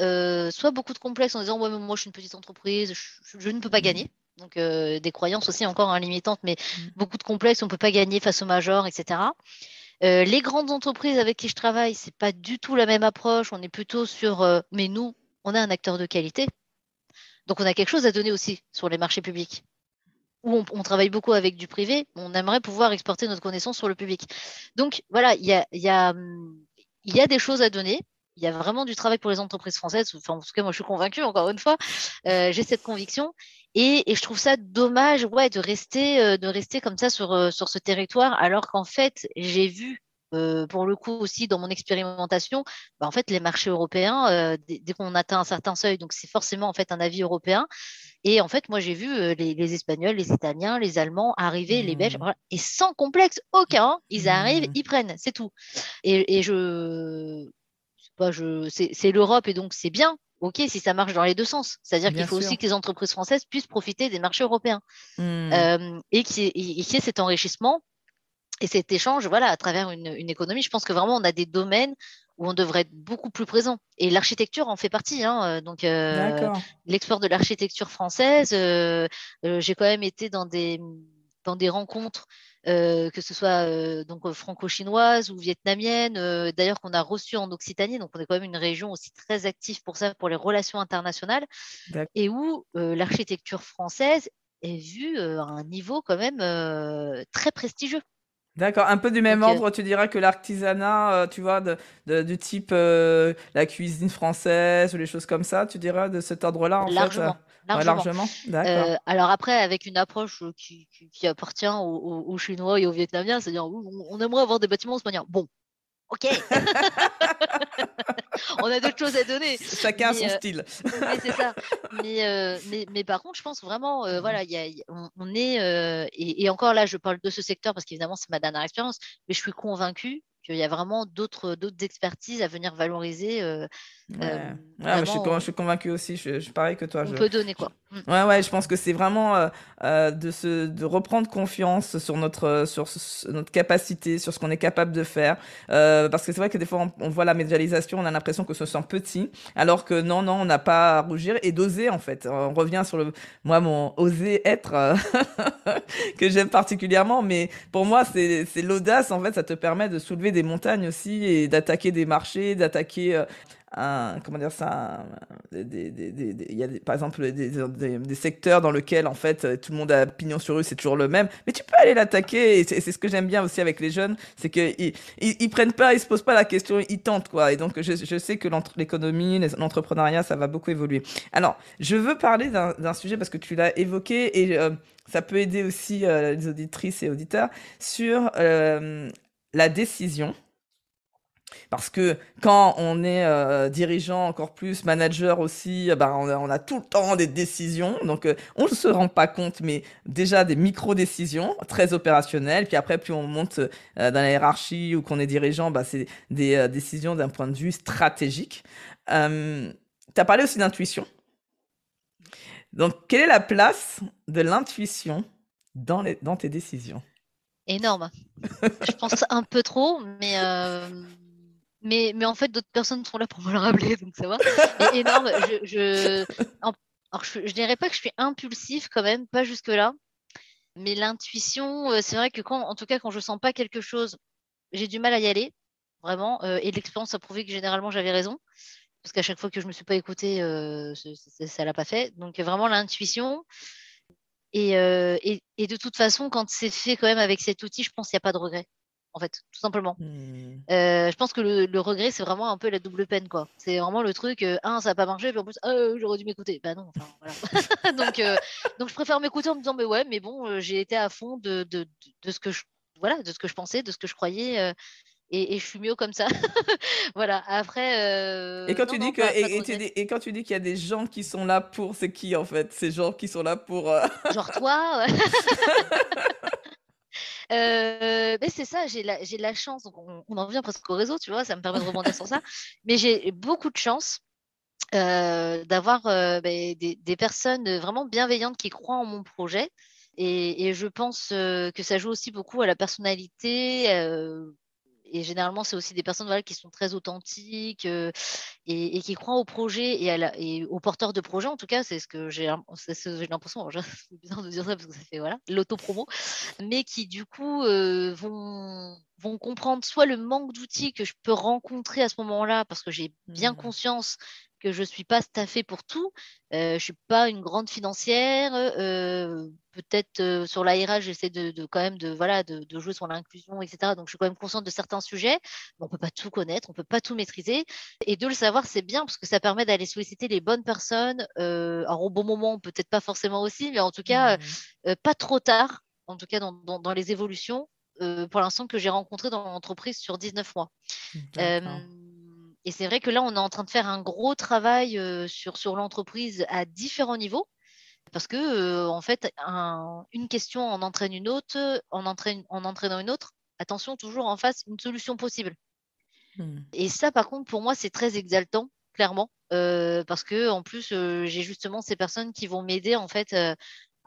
soit beaucoup de complexes en disant, ouais, moi, je suis une petite entreprise, je ne peux pas mmh. gagner. Donc euh, des croyances aussi encore hein, limitantes, mais mmh. beaucoup de complexes, on ne peut pas gagner face au major, etc. Euh, les grandes entreprises avec qui je travaille, c'est pas du tout la même approche. On est plutôt sur, euh, mais nous, on a un acteur de qualité, donc on a quelque chose à donner aussi sur les marchés publics. Où on, travaille beaucoup avec du privé, on aimerait pouvoir exporter notre connaissance sur le public. Donc voilà, il y a, y, a, y a des choses à donner il y a vraiment du travail pour les entreprises françaises. Enfin, en tout cas, moi, je suis convaincue, encore une fois. Euh, j'ai cette conviction. Et, et, je trouve ça dommage ouais, de, rester, euh, de rester comme ça sur, euh, sur ce territoire, alors qu'en fait, j'ai vu, euh, pour le coup aussi, dans mon expérimentation, bah, en fait, les marchés européens, euh, dès, dès qu'on atteint un certain seuil, donc c'est forcément en fait un avis européen. Et en fait, moi, j'ai vu les, les, Espagnols, les Italiens, les Allemands arriver, les Belges, mmh. voilà, et sans complexe aucun, ils arrivent, mmh. ils prennent, c'est tout. Et, et je c'est l'Europe et donc c'est bien. Ok, si ça marche dans les deux sens. C'est-à-dire qu'il faut aussi que les entreprises françaises puissent profiter des marchés européens mmh. euh, et qu'il y, ait cet enrichissement et cet échange voilà, à travers une, économie. Je pense que vraiment, on a des domaines où on devrait être beaucoup plus présent. Et l'architecture en fait partie. Hein. Euh, donc, euh, l'export de l'architecture française, j'ai quand même été dans des, dans des rencontres euh, que ce soit euh, donc franco-chinoise ou vietnamienne, euh, d'ailleurs qu'on a reçu en Occitanie, donc on est quand même une région aussi très active pour ça, pour les relations internationales, et où l'architecture française est vue à un niveau quand même très prestigieux. D'accord, un peu du même ordre, tu dirais que l'artisanat, tu vois, de, du type la cuisine française ou les choses comme ça, tu dirais de cet ordre-là en Largement. fait largement. Euh, alors après, avec une approche euh, qui, qui, appartient aux, Chinois et aux Vietnamiens, c'est-à-dire on, aimerait avoir des bâtiments manière. Bon, ok. [laughs] on a d'autres choses à donner. Chacun a son euh, style. [laughs] mais c'est ça. [laughs] Mais, mais, mais, par contre, je pense vraiment, voilà, y a, on, est, et, et, encore là, je parle de ce secteur parce qu'évidemment, c'est ma dernière expérience, mais je suis convaincue qu'il y a vraiment d'autres expertises à venir valoriser. Euh, euh, je, suis, je, suis, convaincu aussi, je, suis pareil que toi. On peut donner quoi. Mm. Ouais, ouais, je pense que c'est vraiment euh, de, se, de reprendre confiance sur notre, sur, notre capacité, sur ce qu'on est capable de faire. parce que c'est vrai que des fois, on, voit la médialisation, on a l'impression que ce sont petits, alors que non, non, on n'a pas à rougir et d'oser en fait. On revient sur le, moi, mon oser être [laughs] que j'aime particulièrement, mais pour moi, c'est l'audace en fait, ça te permet de soulever des montagnes aussi et d'attaquer des marchés, d'attaquer euh, un, comment dire ça, il y a par exemple des, secteurs dans lesquels en fait tout le monde a pignon sur eux, c'est toujours le même, mais tu peux aller l'attaquer et c'est ce que j'aime bien aussi avec les jeunes, c'est qu'ils ils, ils, prennent pas, ils se posent pas la question, ils tentent quoi. Et donc je, je sais que l'économie, l'entrepreneuriat, ça va beaucoup évoluer. Alors je veux parler d'un sujet parce que tu l'as évoqué et euh, ça peut aider aussi euh, les auditrices et auditeurs sur la décision. Parce que quand on est euh, dirigeant, encore plus manager aussi, bah, on, a, tout le temps des décisions. Donc euh, on ne se rend pas compte, mais déjà des micro-décisions très opérationnelles. Puis après, plus on monte euh, dans la hiérarchie ou qu'on est dirigeant, bah, c'est des décisions d'un point de vue stratégique. tu as parlé aussi d'intuition. Donc quelle est la place de l'intuition dans tes décisions? Énorme. je pense un peu trop, mais, euh, mais, mais en fait, d'autres personnes sont là pour me le rappeler, donc ça va. énorme. Je, je, alors, je, dirais pas que je suis impulsif quand même, pas jusque-là. Mais l'intuition, euh, c'est vrai que quand, en tout cas, quand je sens pas quelque chose, j'ai du mal à y aller. vraiment. et l'expérience a prouvé que généralement j'avais raison parce qu'à chaque fois que je me suis pas écoutée, ça l'a pas fait. Donc vraiment l'intuition. Et, et, de toute façon, quand c'est fait quand même avec cet outil, je pense qu'il n'y a pas de regret en fait, tout simplement. Mmh. Euh, je pense que le, regret, c'est vraiment un peu la double peine, quoi. C'est vraiment le truc, euh, un, ça n'a pas marché, puis en plus, oh, j'aurais dû m'écouter. Bah non, enfin, voilà. [laughs] donc, euh, donc, je préfère m'écouter en me disant, mais ouais, mais bon, j'ai été à fond de, de, de, ce que je, voilà, de ce que je pensais, de ce que je croyais. Et, et, je suis mieux comme ça. [laughs] voilà. Après. et quand tu dis que et, et, quand tu dis qu'il y a des gens qui sont là pour, c'est qui en fait? Ces gens qui sont là pour. [laughs] Genre toi. [laughs] Euh, mais c'est ça, j'ai la, la chance, donc on, en vient presque au réseau, tu vois, ça me permet de rebondir sur ça. Mais j'ai beaucoup de chance euh, d'avoir euh, ben, des, personnes vraiment bienveillantes qui croient en mon projet. Et, et je pense que ça joue aussi beaucoup à la personnalité, et généralement, c'est aussi des personnes voilà, qui sont très authentiques euh, et, qui croient au projet et, à et aux porteurs de projet. En tout cas, c'est ce que j'ai l'impression. [laughs] C'est bizarre de dire ça parce que ça fait voilà, l'autopromo, mais qui du coup euh, vont, vont comprendre soit le manque d'outils que je peux rencontrer à ce moment-là parce que j'ai bien mmh. conscience que je ne suis pas staffée pour tout. Euh, je ne suis pas une grande financière. Euh, peut-être euh, sur l'ARH, j'essaie de, quand même de, voilà, de, jouer sur l'inclusion, etc. Donc, je suis quand même consciente de certains sujets. on ne peut pas tout connaître, on ne peut pas tout maîtriser. Et de le savoir, c'est bien parce que ça permet d'aller solliciter les bonnes personnes. alors, au bon moment, peut-être pas forcément aussi, mais en tout cas, mmh. pas trop tard, en tout cas dans, dans, les évolutions. pour l'instant que j'ai rencontré dans l'entreprise sur 19 mois. Et c'est vrai que là, on est en train de faire un gros travail euh, sur, sur l'entreprise à différents niveaux. Parce que, euh, en fait, une question en entraîne une autre, en, entraîne, en entraînant une autre. Attention, toujours en face, une solution possible. Hmm. Et ça, par contre, pour moi, c'est très exaltant, clairement. Euh, parce que, en plus, j'ai justement ces personnes qui vont m'aider, en fait,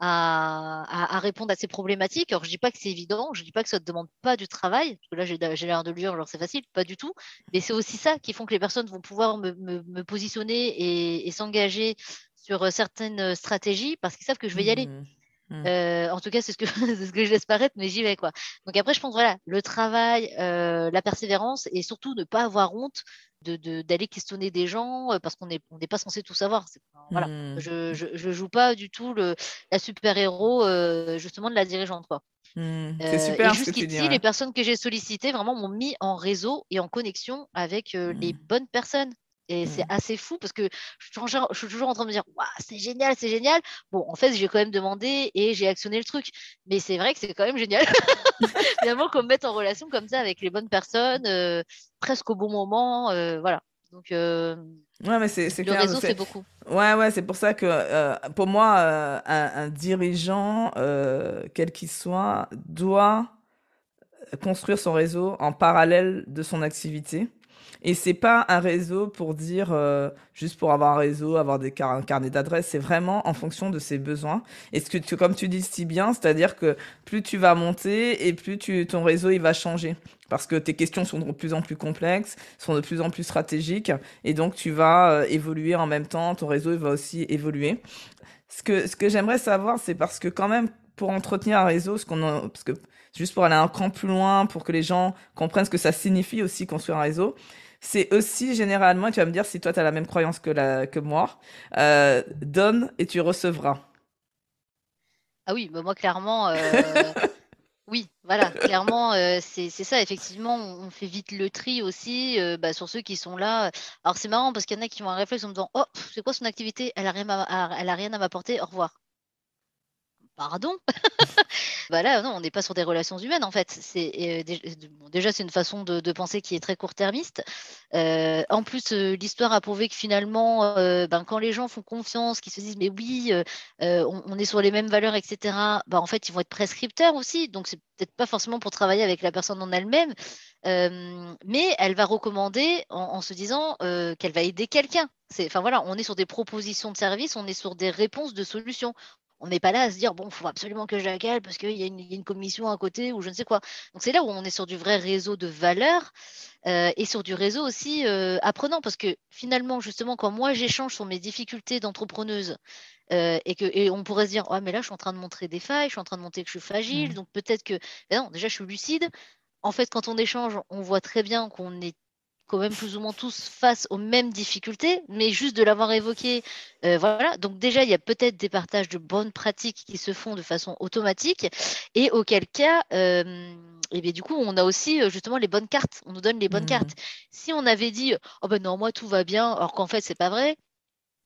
à, répondre à ces problématiques. Alors, je dis pas que c'est évident, je dis pas que ça ne demande pas du travail, parce que là, j'ai l'air de lui dire, alors c'est facile, pas du tout. Mais c'est aussi ça qui font que les personnes vont pouvoir me, positionner et, s'engager sur euh, certaines euh, stratégies parce qu'ils savent que je vais y aller. Mmh. Mmh. Euh, en tout cas, c'est ce, que, [laughs] ce que je laisse paraître, mais j'y vais. quoi. Donc après, je pense, voilà, le travail, la persévérance et surtout ne pas avoir honte d'aller questionner des gens euh, parce qu'on n'est on pas censé tout savoir. Voilà. Mmh. Je, je, joue pas du tout le, la super-héros euh, justement de la dirigeante. Quoi. Mmh. C'est super. et jusqu'ici, les personnes que j'ai sollicitées vraiment m'ont mis en réseau et en connexion avec les mmh. bonnes personnes. Et c'est mmh. assez fou parce que je suis, toujours en train de me dire c'est génial, c'est génial. Bon, en fait, j'ai quand même demandé et j'ai actionné le truc. Mais c'est vrai que c'est quand même génial, [laughs] [laughs] finalement, qu'on me mette en relation comme ça avec les bonnes personnes, euh, presque au bon moment. Euh, voilà. Donc, euh, ouais, mais c'est, le réseau, c'est beaucoup. Ouais, ouais, c'est pour ça que pour moi, un, dirigeant, quel qu'il soit, doit construire son réseau en parallèle de son activité et c'est pas un réseau pour dire euh, juste pour avoir un réseau, avoir des un carnet d'adresses. C'est vraiment en fonction de ses besoins. Et ce que comme tu dis si bien, c'est-à-dire que plus tu vas monter et plus ton réseau il va changer parce que tes questions sont de plus en plus complexes, sont de plus en plus stratégiques, et donc tu vas euh, évoluer en même temps. Ton réseau il va aussi évoluer. Ce que ce que j'aimerais savoir, c'est parce que quand même pour entretenir un réseau, ce qu'on parce que juste pour aller un cran plus loin, pour que les gens comprennent ce que ça signifie aussi construire un réseau, c'est aussi généralement, tu vas me dire si toi tu as la même croyance que, la, que moi, euh, donne et tu recevras. Ah oui, bah moi clairement, euh, [laughs] oui, voilà, clairement, euh, c'est ça, effectivement, on fait vite le tri aussi bah, sur ceux qui sont là. Alors c'est marrant parce qu'il y en a qui ont un réflexe en me disant, oh, c'est quoi son activité? Elle a rien rien à m'apporter, au revoir pardon? [laughs] Voilà, non, on n'est pas sur des relations humaines en fait. C'est euh, déjà c'est une façon de, penser qui est très court-termiste. Euh, en plus, euh, l'histoire a prouvé que finalement, ben, quand les gens font confiance, qu'ils se disent mais oui, on, est sur les mêmes valeurs, etc. Ben, en fait, ils vont être prescripteurs aussi. Donc c'est peut-être pas forcément pour travailler avec la personne en elle-même, mais elle va recommander en, se disant qu'elle va aider quelqu'un. Enfin voilà, on est sur des propositions de services, on est sur des réponses de solutions on n'est pas là à se dire, bon, il faut absolument que je la cale parce qu'il y, a une commission à côté ou je ne sais quoi. Donc, c'est là où on est sur du vrai réseau de valeurs euh, et sur du réseau aussi euh, apprenant parce que finalement, justement, quand moi j'échange sur mes difficultés d'entrepreneuse euh, et, que, on pourrait se dire, oh, mais là, je suis en train de montrer des failles, je suis en train de montrer que je suis fragile, mmh. donc peut-être que. Ben non, déjà, je suis lucide. en fait, quand on échange, on voit très bien qu'on est quand même plus ou moins tous face aux mêmes difficultés, mais juste de l'avoir évoqué, euh, voilà. Donc déjà, il y a peut-être des partages de bonnes pratiques qui se font de façon automatique, et auquel cas, euh, et bien du coup, on a aussi euh, justement les bonnes cartes. On nous donne les bonnes mmh. cartes. Si on avait dit, oh ben non, moi tout va bien, alors qu'en fait c'est pas vrai,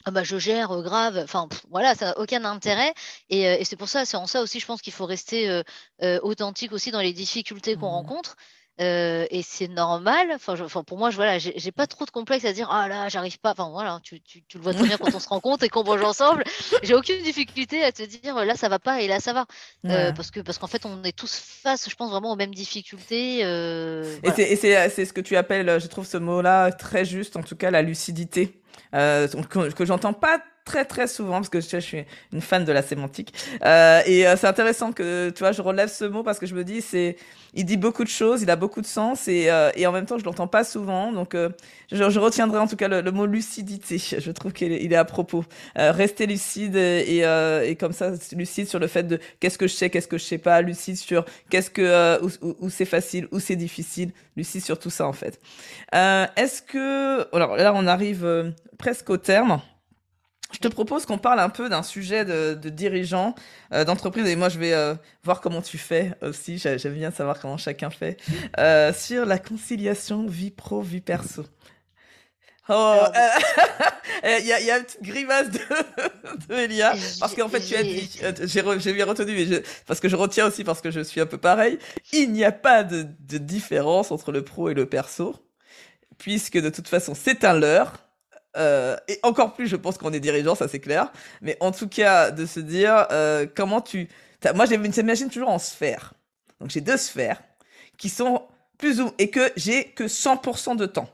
ah bah, je gère euh, grave, enfin voilà, ça n'a aucun intérêt. Et, euh, et c'est pour ça, c'est en ça aussi, je pense qu'il faut rester euh, authentique aussi dans les difficultés qu'on mmh. rencontre. Et c'est normal. Enfin, enfin, pour moi, je voilà, j'ai pas trop de complexe à dire ah là, j'arrive pas. Enfin voilà, tu, tu, tu, le vois très bien quand on se rencontre et qu'on mange ensemble. J'ai aucune difficulté à te dire là ça va pas et là ça va, [laughs] parce que parce qu'en fait on est tous face, je pense vraiment aux mêmes difficultés. Et c'est ce que tu appelles, je trouve ce mot-là très juste, en tout cas la lucidité euh, que, que j'entends pas très très souvent parce que je, je suis une fan de la sémantique. Euh, et euh, c'est intéressant que tu vois je relève ce mot parce que je me dis c'est il dit beaucoup de choses il a beaucoup de sens et, euh, et en même temps je l'entends pas souvent. Donc euh, je, je, retiendrai en tout cas le, mot lucidité. [laughs] Je trouve qu'il est, à propos. Rester lucide et, et comme ça lucide sur le fait de qu'est-ce que je sais qu'est-ce que je sais pas lucide sur qu'est-ce que où, où c'est facile où c'est difficile lucide sur tout ça en fait. Est-ce que alors là on arrive presque au terme je te propose qu'on parle un peu d'un sujet de, de dirigeant euh, d'entreprise et moi je vais euh, voir comment tu fais aussi. J'aime bien savoir comment chacun fait euh, sur la conciliation vie pro vie perso. Oh, euh, [laughs] il y, a, y a une petite grimace de, [laughs] de Elia parce qu'en fait tu as dit, j'ai bien retenu, mais je, parce que je retiens aussi parce que je suis un peu pareil. Il n'y a pas de, de différence entre le pro et le perso puisque de toute façon c'est un leurre euh, et encore plus, je pense qu'on est dirigeant, ça c'est clair. Mais en tout cas, de se dire euh, comment tu. Moi, j'imagine toujours en sphère. Donc j'ai deux sphères qui sont plus ou et que j'ai que 100% de temps.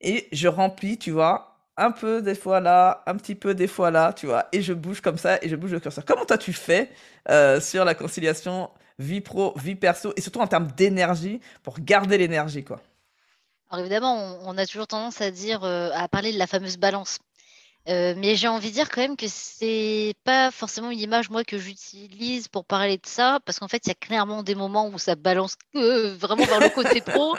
Et je remplis, tu vois, un peu des fois là, un petit peu des fois là, tu vois, et je bouge comme ça et je bouge le curseur. Comment toi tu fais euh, sur la conciliation vie pro, vie perso et surtout en termes d'énergie pour garder l'énergie quoi? Alors évidemment, on, a toujours tendance à dire, euh, à parler de la fameuse balance. Euh, mais j'ai envie de dire quand même que c'est pas forcément une image moi que j'utilise pour parler de ça, parce qu'en fait il y a clairement des moments où ça balance que vraiment vers le côté [laughs] pro,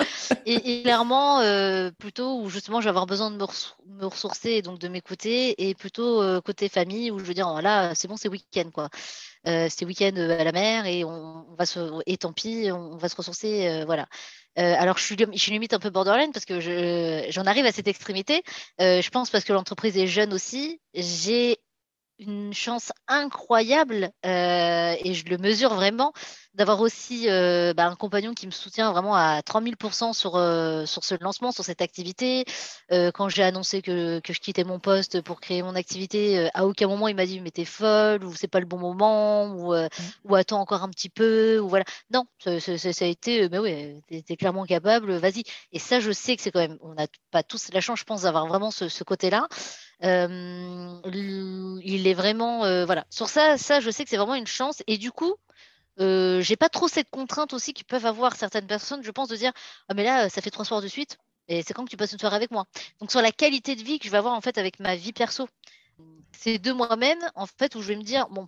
et, clairement euh, plutôt où justement je vais avoir besoin de me, ressourcer et donc de m'écouter, et plutôt côté famille où je veux dire voilà c'est bon c'est week-end quoi, c'est week-end à la mer et on, va se et tant pis on, va se ressourcer voilà. Euh, alors, je suis, limite un peu borderline parce que j'en arrive à cette extrémité. Euh, je pense parce que l'entreprise est jeune aussi. J'ai une chance incroyable euh, et je le mesure vraiment d'avoir aussi euh, bah, un compagnon qui me soutient vraiment à 3000 sur, euh, sur ce lancement, sur cette activité. Quand j'ai annoncé que, que, je quittais mon poste pour créer mon activité, à aucun moment il m'a dit mais t'es folle ou c'est pas le bon moment ou, mmh. ou attends encore un petit peu ou voilà. Non, ça, ça, ça a été mais oui, t'es es clairement capable, vas-y. Et ça, je sais que c'est quand même, on n'a pas tous la chance, je pense, d'avoir vraiment ce, ce côté-là. Euh, il est vraiment euh, voilà sur ça ça je sais que c'est vraiment une chance et du coup euh, j'ai pas trop cette contrainte aussi qui peuvent avoir certaines personnes, je pense, de dire Ah, mais là, ça fait trois soirs de suite, et c'est quand que tu passes une soirée avec moi? Donc, sur la qualité de vie que je vais avoir en fait avec ma vie perso, c'est de moi-même, en fait, où je vais me dire Bon,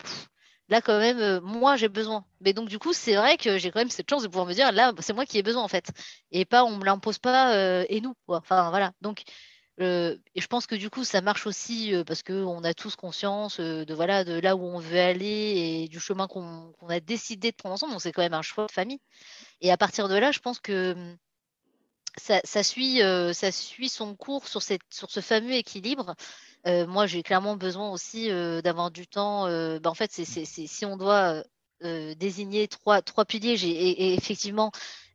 là, quand même, euh, moi, j'ai besoin. Mais donc, du coup, c'est vrai que j'ai quand même cette chance de pouvoir me dire Là, c'est moi qui ai besoin, en fait. Et pas, on me l'impose pas, et nous, quoi. Enfin, voilà. Donc, et je pense que du coup, ça marche aussi parce qu'on a tous conscience de, voilà, de là où on veut aller et du chemin qu'on a décidé de prendre ensemble. Donc, c'est quand même un choix de famille. Et à partir de là, je pense que mmh, ça, suit, ça suit son cours sur, cette, sur ce fameux équilibre. moi, j'ai clairement besoin aussi d'avoir du temps. Ben, en fait, c'est si on doit désigner trois, trois piliers, j'ai effectivement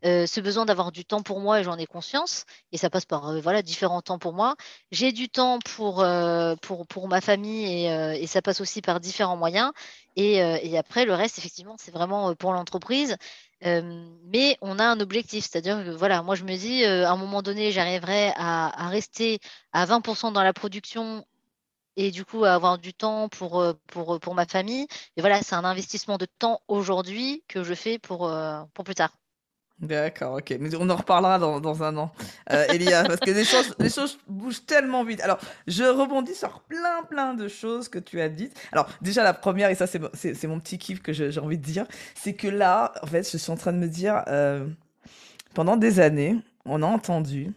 euh, ce besoin d'avoir du temps pour moi et j'en ai conscience et ça passe par euh, voilà différents temps pour moi j'ai du temps pour euh, pour, pour ma famille et, ça passe aussi par différents moyens et, et après le reste effectivement c'est vraiment pour l'entreprise mais on a un objectif c'est-à-dire que voilà moi je me dis à un moment donné j'arriverai à, à, rester à 20% dans la production et du coup à avoir du temps pour, pour, pour ma famille. Et voilà, c'est un investissement de temps aujourd'hui que je fais pour, pour plus tard. D'accord, ok. Mais on en reparlera dans, dans un an, euh, Elia, [laughs] parce que les choses, les choses bougent tellement vite. Alors, je rebondis sur plein, plein de choses que tu as dites. Alors, déjà, la première, et ça, c'est mon petit kiff que j'ai envie de dire, c'est que là, en fait, je suis en train de me dire, euh, pendant des années, on a entendu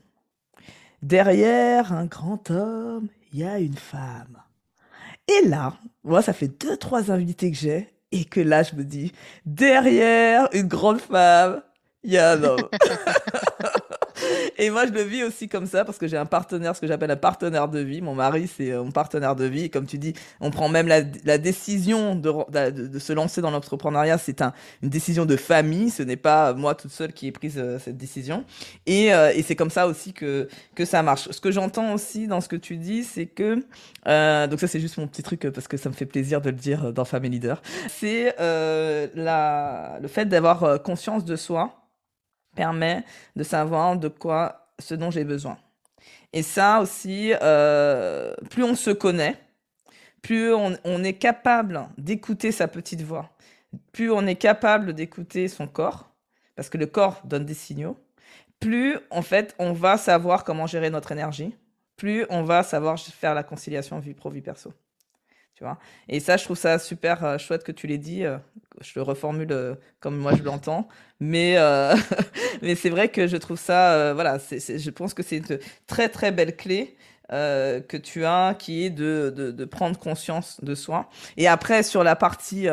derrière un grand homme, il y a une femme. Et là, moi, ça fait deux, trois invités que j'ai, et que là, je me dis, derrière une grande femme, il y. [laughs] Et moi, je le vis aussi comme ça parce que j'ai un partenaire, ce que j'appelle un partenaire de vie. Mon mari, c'est euh, mon partenaire de vie. Et comme tu dis, on prend même la, décision de, de, se lancer dans l'entrepreneuriat. C'est un, une décision de famille. Ce n'est pas moi toute seule qui ai pris euh, cette décision. Et, euh, et c'est comme ça aussi que, que ça marche. Ce que j'entends aussi dans ce que tu dis, c'est que, donc ça, c'est juste mon petit truc parce que ça me fait plaisir de le dire dans Family Leader. C'est la, le fait d'avoir conscience de soi permet de savoir de quoi, ce dont j'ai besoin. Et ça aussi, euh, plus on se connaît, plus on, on est capable d'écouter sa petite voix, plus on est capable d'écouter son corps, parce que le corps donne des signaux, plus en fait on va savoir comment gérer notre énergie, plus on va savoir faire la conciliation vie pro vie perso. Et ça, je trouve ça super euh, chouette que tu l'aies dit. Euh, je le reformule euh, comme moi je l'entends. Mais, [laughs] mais c'est vrai que je trouve ça, voilà, je pense que c'est une très très belle clé. Que tu as, qui est de, de, prendre conscience de soi. Et après, sur la partie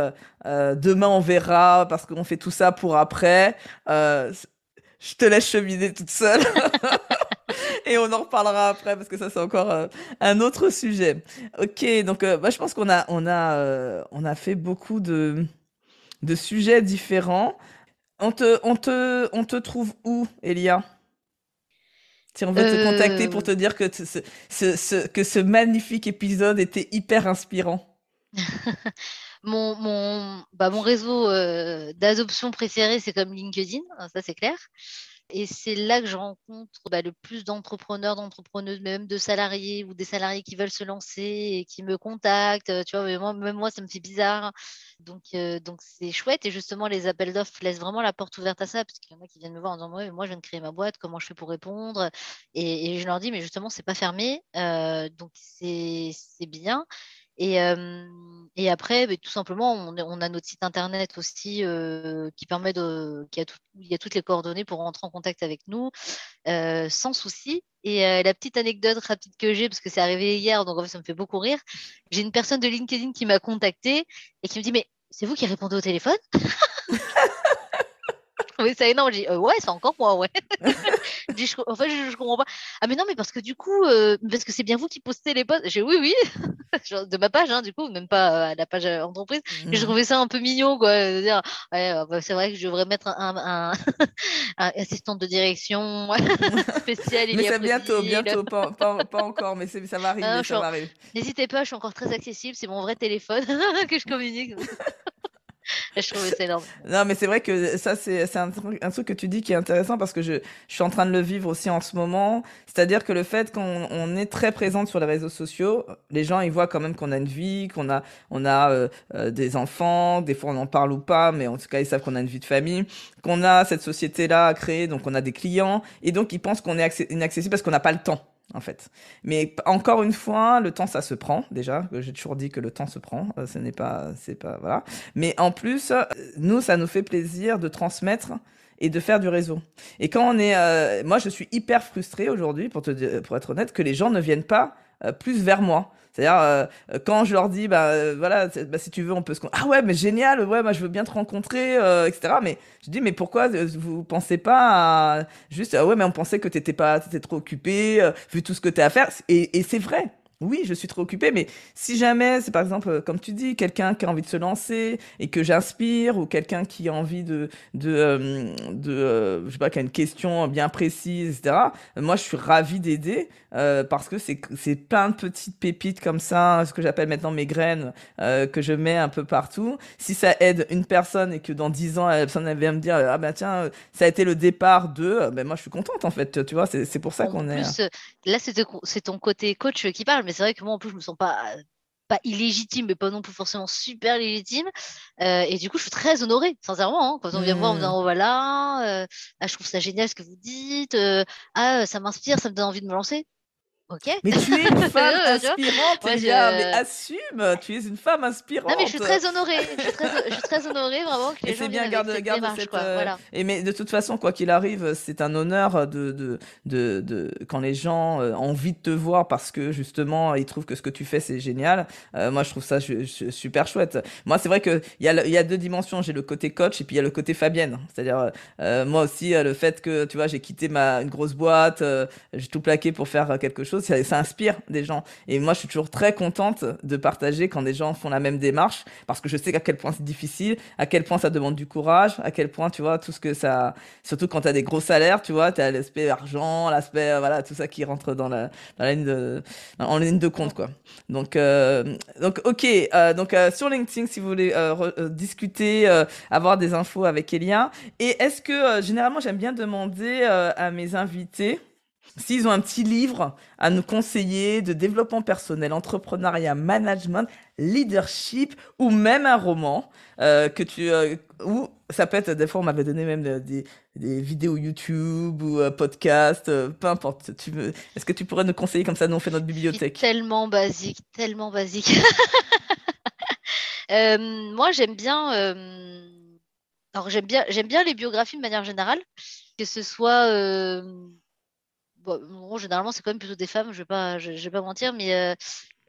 demain on verra, parce qu'on fait tout ça pour après, je te laisse cheminer toute seule. [laughs] et on en reparlera après parce que ça c'est encore euh, un autre sujet. Ok, donc euh, bah, je pense qu'on a on a euh, on a fait beaucoup de de sujets différents. On te on te on te trouve où, Elia? Si on veut te contacter pour te dire que ce, ce, que ce magnifique épisode était hyper inspirant. [laughs] mon, mon, bah, mon réseau d'adoption préféré, c'est comme LinkedIn, hein, ça c'est clair. Et c'est là que je rencontre bah, le plus d'entrepreneurs, d'entrepreneuses, même de salariés ou des salariés qui veulent se lancer et qui me contactent. Tu vois, même moi, ça me fait bizarre. Donc, euh, donc c'est chouette. Et justement, les appels d'offres laissent vraiment la porte ouverte à ça, parce qu'il y en a qui viennent me voir en disant ouais, moi, je viens de créer ma boîte, comment je fais pour répondre? Et, et je leur dis mais justement, c'est pas fermé, euh, donc c'est bien. Et, euh, et après, bah, tout simplement, on, a notre site internet aussi euh, qui permet de, qui a il y a toutes les coordonnées pour rentrer en contact avec nous euh, sans souci. Et la petite anecdote rapide que j'ai, parce que c'est arrivé hier, donc en fait, ça me fait beaucoup rire. J'ai une personne de LinkedIn qui m'a contacté et qui me dit Mais c'est vous qui répondez au téléphone? [laughs] trouvais ça énorme. J'ai dit, euh, ouais, c'est encore moi, ouais. [laughs] je, en fait, je, je, comprends pas. Ah, mais non, mais parce que du coup, euh, parce que c'est bien vous qui postez les posts. J'ai oui, oui, [laughs] de ma page, hein, du coup, même pas à la page euh, entreprise. Mmh. Et je trouvais ça un peu mignon, quoi. De dire, ouais, bah, c'est vrai que je devrais mettre un, un, un assistant de direction spécial. mais c'est bientôt, bientôt, pas, pas, pas, encore, mais ça va arriver, ah, ça va arriver. N'hésitez pas, je suis encore très accessible. C'est mon vrai téléphone que je communique. [laughs] je trouve c'est énorme. Non, mais c'est vrai que ça, c'est un, un, truc que tu dis qui est intéressant parce que je, je suis en train de le vivre aussi en ce moment. C'est-à-dire que le fait qu'on on est très présente sur les réseaux sociaux, les gens, ils voient quand même qu'on a une vie, qu'on a, on a euh, euh, des enfants, des fois on en parle ou pas, mais en tout cas, ils savent qu'on a une vie de famille, qu'on a cette société-là à créer, donc on a des clients, et donc ils pensent qu'on est inaccessible parce qu'on n'a pas le temps en fait. Mais encore une fois, le temps ça se prend déjà. J'ai toujours dit que le temps se prend. Euh, ce n'est pas, c'est pas voilà. Mais en plus, euh, nous ça nous fait plaisir de transmettre et de faire du réseau. Et quand on est, euh, moi je suis hyper frustré aujourd'hui pour être honnête que les gens ne viennent pas euh, plus vers moi. C'est-à-dire, euh, quand je leur dis, bah euh, voilà, bah, si tu veux, on peut se. Ah ouais, mais génial, ouais, moi je veux bien te rencontrer, euh, etc. Mais je dis, mais pourquoi vous pensez pas à. Juste, ah ouais, mais on pensait que t'étais pas, t'étais trop occupé, vu tout ce que t'as à faire. Et c'est vrai. Oui, je suis trop occupée, mais si jamais c'est par exemple, comme tu dis, quelqu'un qui a envie de se lancer et que j'inspire, ou quelqu'un qui a envie de, de, euh, de euh, je sais pas, qui a une question bien précise, etc. Moi, je suis ravie d'aider euh, parce que c'est c'est plein de petites pépites comme ça, ce que j'appelle maintenant mes graines, euh, que je mets un peu partout. Si ça aide une personne et que dans dix ans, la personne vient me dire, ah ben tiens, ça a été le départ de, ben moi, je suis contente en fait. Tu vois, c'est pour ça qu'on est. Là, c'est ton côté coach qui parle mais c'est vrai que moi, en plus, je me sens pas pas illégitime, mais pas non plus forcément super légitime. Euh, et du coup, je suis très honorée, sincèrement. Hein, quand on vient me voir, on me dit, mmh. oh voilà, euh, ah, je trouve ça génial ce que vous dites, euh, ah, ça m'inspire, ça me donne envie de me lancer. Ok. Mais tu es une [laughs] femme inspirante, ouais, mais assume, tu es une femme inspirante. Non, mais je suis très honorée, je suis très, je suis très honorée vraiment que les et gens bien, garde, cette garde cette, quoi, voilà. Et mais de toute façon, quoi qu'il arrive, c'est un honneur de, de, de, de, quand les gens ont envie de te voir parce que justement, ils trouvent que ce que tu fais, c'est génial. moi, je trouve ça super chouette. Moi, c'est vrai qu'il y, a, y a deux dimensions. J'ai le côté coach et puis il y a le côté Fabienne. C'est-à-dire, moi aussi, le fait que, tu vois, j'ai quitté ma, une grosse boîte, j'ai tout plaqué pour faire quelque chose, ça, inspire des gens. Et moi, je suis toujours très contente de partager quand des gens font la même démarche, parce que je sais à quel point c'est difficile, à quel point ça demande du courage, à quel point, tu vois, tout ce que ça... Surtout quand tu as des gros salaires, tu vois, tu as l'aspect argent, l'aspect, voilà, tout ça qui rentre dans la, dans la ligne de, en ligne de compte, quoi. Donc, euh, donc ok, euh, donc euh, sur LinkedIn, si vous voulez discuter, avoir des infos avec Elia. Et est-ce que, généralement, j'aime bien demander à mes invités, S'ils ont un petit livre à nous conseiller de développement personnel, entrepreneuriat, management, leadership ou même un roman euh, que tu euh, ou ça peut être des fois on m'avait donné même des, des, vidéos YouTube ou euh, podcasts, peu importe. Tu veux, est-ce que tu pourrais nous conseiller comme ça? Nous on fait notre bibliothèque Tellement basique, tellement basique. [laughs] moi j'aime bien alors j'aime bien j'aime bien les biographies de manière générale, que ce soit bon, généralement, c'est quand même plutôt des femmes, je ne vais, pas, je, vais pas mentir, mais euh,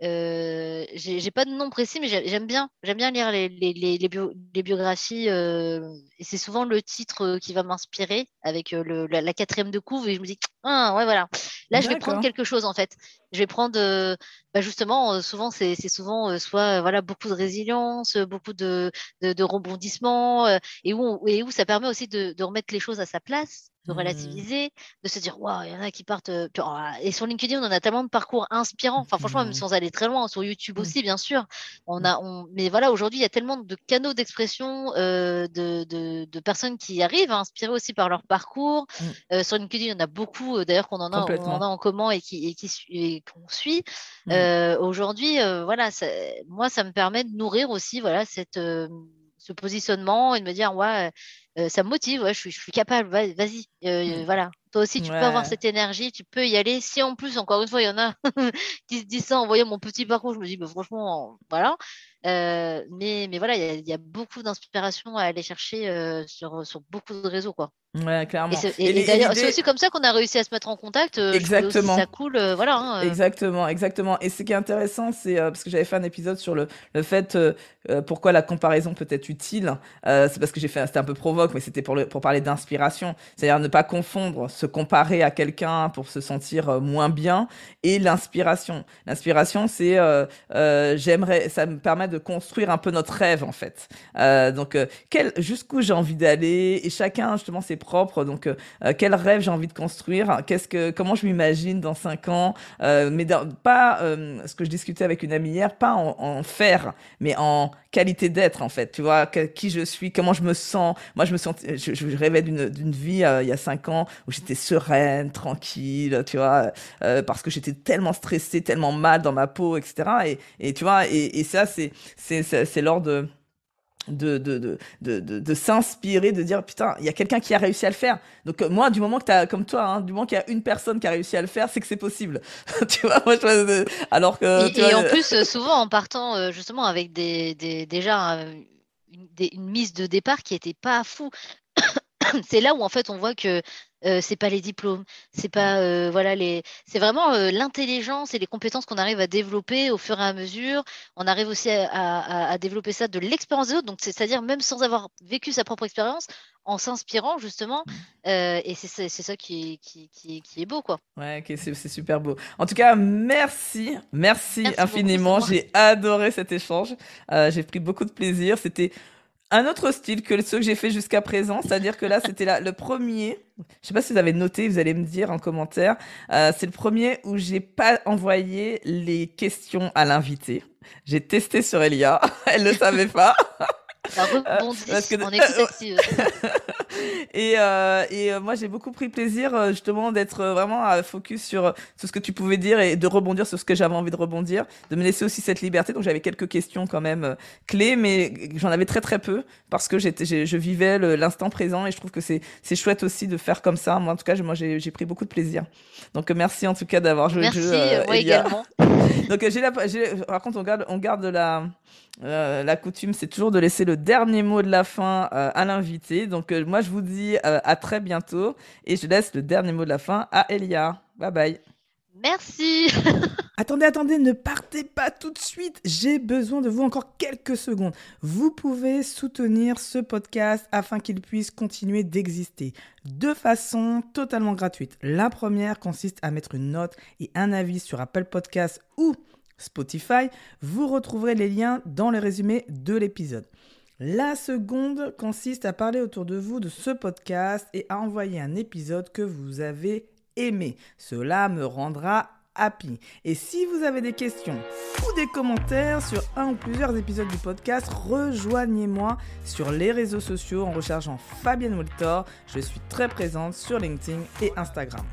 euh, j'ai pas de nom précis, mais j'aime bien, j'aime bien lire les, les, les, biographies. Euh, et c'est souvent le titre qui va m'inspirer avec le, la, quatrième de couve. Et je me dis, ah ouais, voilà. Là, je vais prendre quelque chose en fait. Je vais prendre, bah, justement, souvent, c'est souvent soit voilà beaucoup de résilience, beaucoup de, de, de rebondissements, et, où et où ça permet aussi de, de remettre les choses à sa place de mmh. relativiser, de se dire waouh, il y en a qui partent. Oh, et sur LinkedIn, on en a tellement de parcours inspirants. Enfin, franchement, même mmh. sans aller très loin, sur YouTube mmh. aussi, bien sûr. On a, on... Mais voilà, aujourd'hui, il y a tellement de canaux d'expression de, de, de, personnes qui arrivent à inspirer aussi par leur parcours. sur LinkedIn, il y en a beaucoup, d'ailleurs, qu'on en, a, on en a en commun et qui, et qui qu'on suit. aujourd'hui, voilà, ça, moi, ça me permet de nourrir aussi voilà, cette, ce positionnement et de me dire ouais euh, ça me motive, ouais, je, suis, je suis capable, vas-y, euh, mmh. voilà. Toi aussi, tu peux avoir cette énergie, tu peux y aller. Si en plus, encore une fois, il y en a [laughs] qui se disent ça en voyant mon petit parcours, je me dis, bah, franchement, voilà. Euh, mais, mais voilà, il y, a beaucoup d'inspiration à aller chercher sur, sur beaucoup de réseaux, quoi. Ouais, clairement. Et c'est aussi comme ça qu'on a réussi à se mettre en contact. Exactement. Ça coule, voilà. Hein, exactement, exactement. Et ce qui est intéressant, c'est parce que j'avais fait un épisode sur le, le fait pourquoi la comparaison peut être utile. c'est parce que j'ai fait, c'était un peu provoque, mais c'était pour, pour parler d'inspiration. C'est-à-dire ne pas confondre se comparer à quelqu'un pour se sentir moins bien et l'inspiration. L'inspiration, c'est j'aimerais, ça me permet de construire un peu notre rêve en fait. donc, jusqu'où j'ai envie d'aller et chacun justement ses propre. Donc, euh, euh, quel rêve j'ai envie de construire? Qu'est-ce que, comment je m'imagine dans cinq ans? Euh, Mais pas ce que je discutais avec une amie hier, pas en, faire, mais en qualité d'être en fait. Tu vois, qui je suis, comment je me sens. Moi, je me sens, je, rêvais d'une vie il y a cinq ans où j'étais sereine, tranquille, tu vois, parce que j'étais tellement stressée, tellement mal dans ma peau, etc. Et, et tu vois, et, et ça, c'est c'est lors de de, de, de, de, s'inspirer, de dire putain, il y a quelqu'un qui a réussi à le faire. Donc euh, moi, du moment que tu as, comme toi, hein, du moment qu'il y a une personne qui a réussi à le faire, c'est que c'est possible. [laughs] tu vois, moi, je, alors que... Et, en plus, euh, souvent en partant euh, justement avec des, des déjà une, une, mise de départ qui était pas fou. [laughs] c'est là où en fait on voit que euh, c'est pas les diplômes, c'est pas euh, voilà les, c'est vraiment euh, l'intelligence et les compétences qu'on arrive à développer au fur et à mesure. On arrive aussi à, développer ça de l'expérience des autres, donc c'est-à-dire même sans avoir vécu sa propre expérience, en s'inspirant justement. et c'est ça qui est, qui, qui, qui est beau quoi. Ouais, c'est super beau. En tout cas, merci, merci, infiniment. J'ai adoré cet échange. J'ai pris beaucoup de plaisir. C'était un autre style que ceux que j'ai fait jusqu'à présent, c'est-à-dire que là, [laughs] c'était le premier. Je sais pas si vous avez noté, vous allez me dire en commentaire. Euh, c'est le premier où j'ai pas envoyé les questions à l'invité. J'ai testé sur Elia, [laughs] elle ne savait pas. [laughs] rebondit en écoute active. et, euh, et euh, moi, j'ai beaucoup pris plaisir euh, justement d'être vraiment à focus sur, sur, ce que tu pouvais dire et de rebondir sur ce que j'avais envie de rebondir, de me laisser aussi cette liberté. Donc j'avais quelques questions quand même clés, mais j'en avais très très peu parce que j'étais, je vivais l'instant présent et je trouve que c'est, c'est chouette aussi de faire comme ça. Moi, en tout cas, moi, j'ai, j'ai pris beaucoup de plaisir. Donc merci en tout cas d'avoir joué le jeu. Merci, moi également. [laughs] Donc j'ai la, par contre, on garde, on garde la euh, la coutume, c'est toujours de laisser le dernier mot de la fin euh, à l'invité. Donc, euh, moi, je vous dis à très bientôt et je laisse le dernier mot de la fin à Elia. Bye bye. Merci. [laughs] attendez, attendez, ne partez pas tout de suite. J'ai besoin de vous encore quelques secondes. Vous pouvez soutenir ce podcast afin qu'il puisse continuer d'exister de façon totalement gratuite. La première consiste à mettre une note et un avis sur Apple Podcast ou Spotify, vous retrouverez les liens dans le résumé de l'épisode. La seconde consiste à parler autour de vous de ce podcast et à envoyer un épisode que vous avez aimé. Cela me rendra happy. Et si vous avez des questions ou des commentaires sur un ou plusieurs épisodes du podcast, rejoignez-moi sur les réseaux sociaux en recherchant Fabienne Woltor. Je suis très présente sur LinkedIn et Instagram.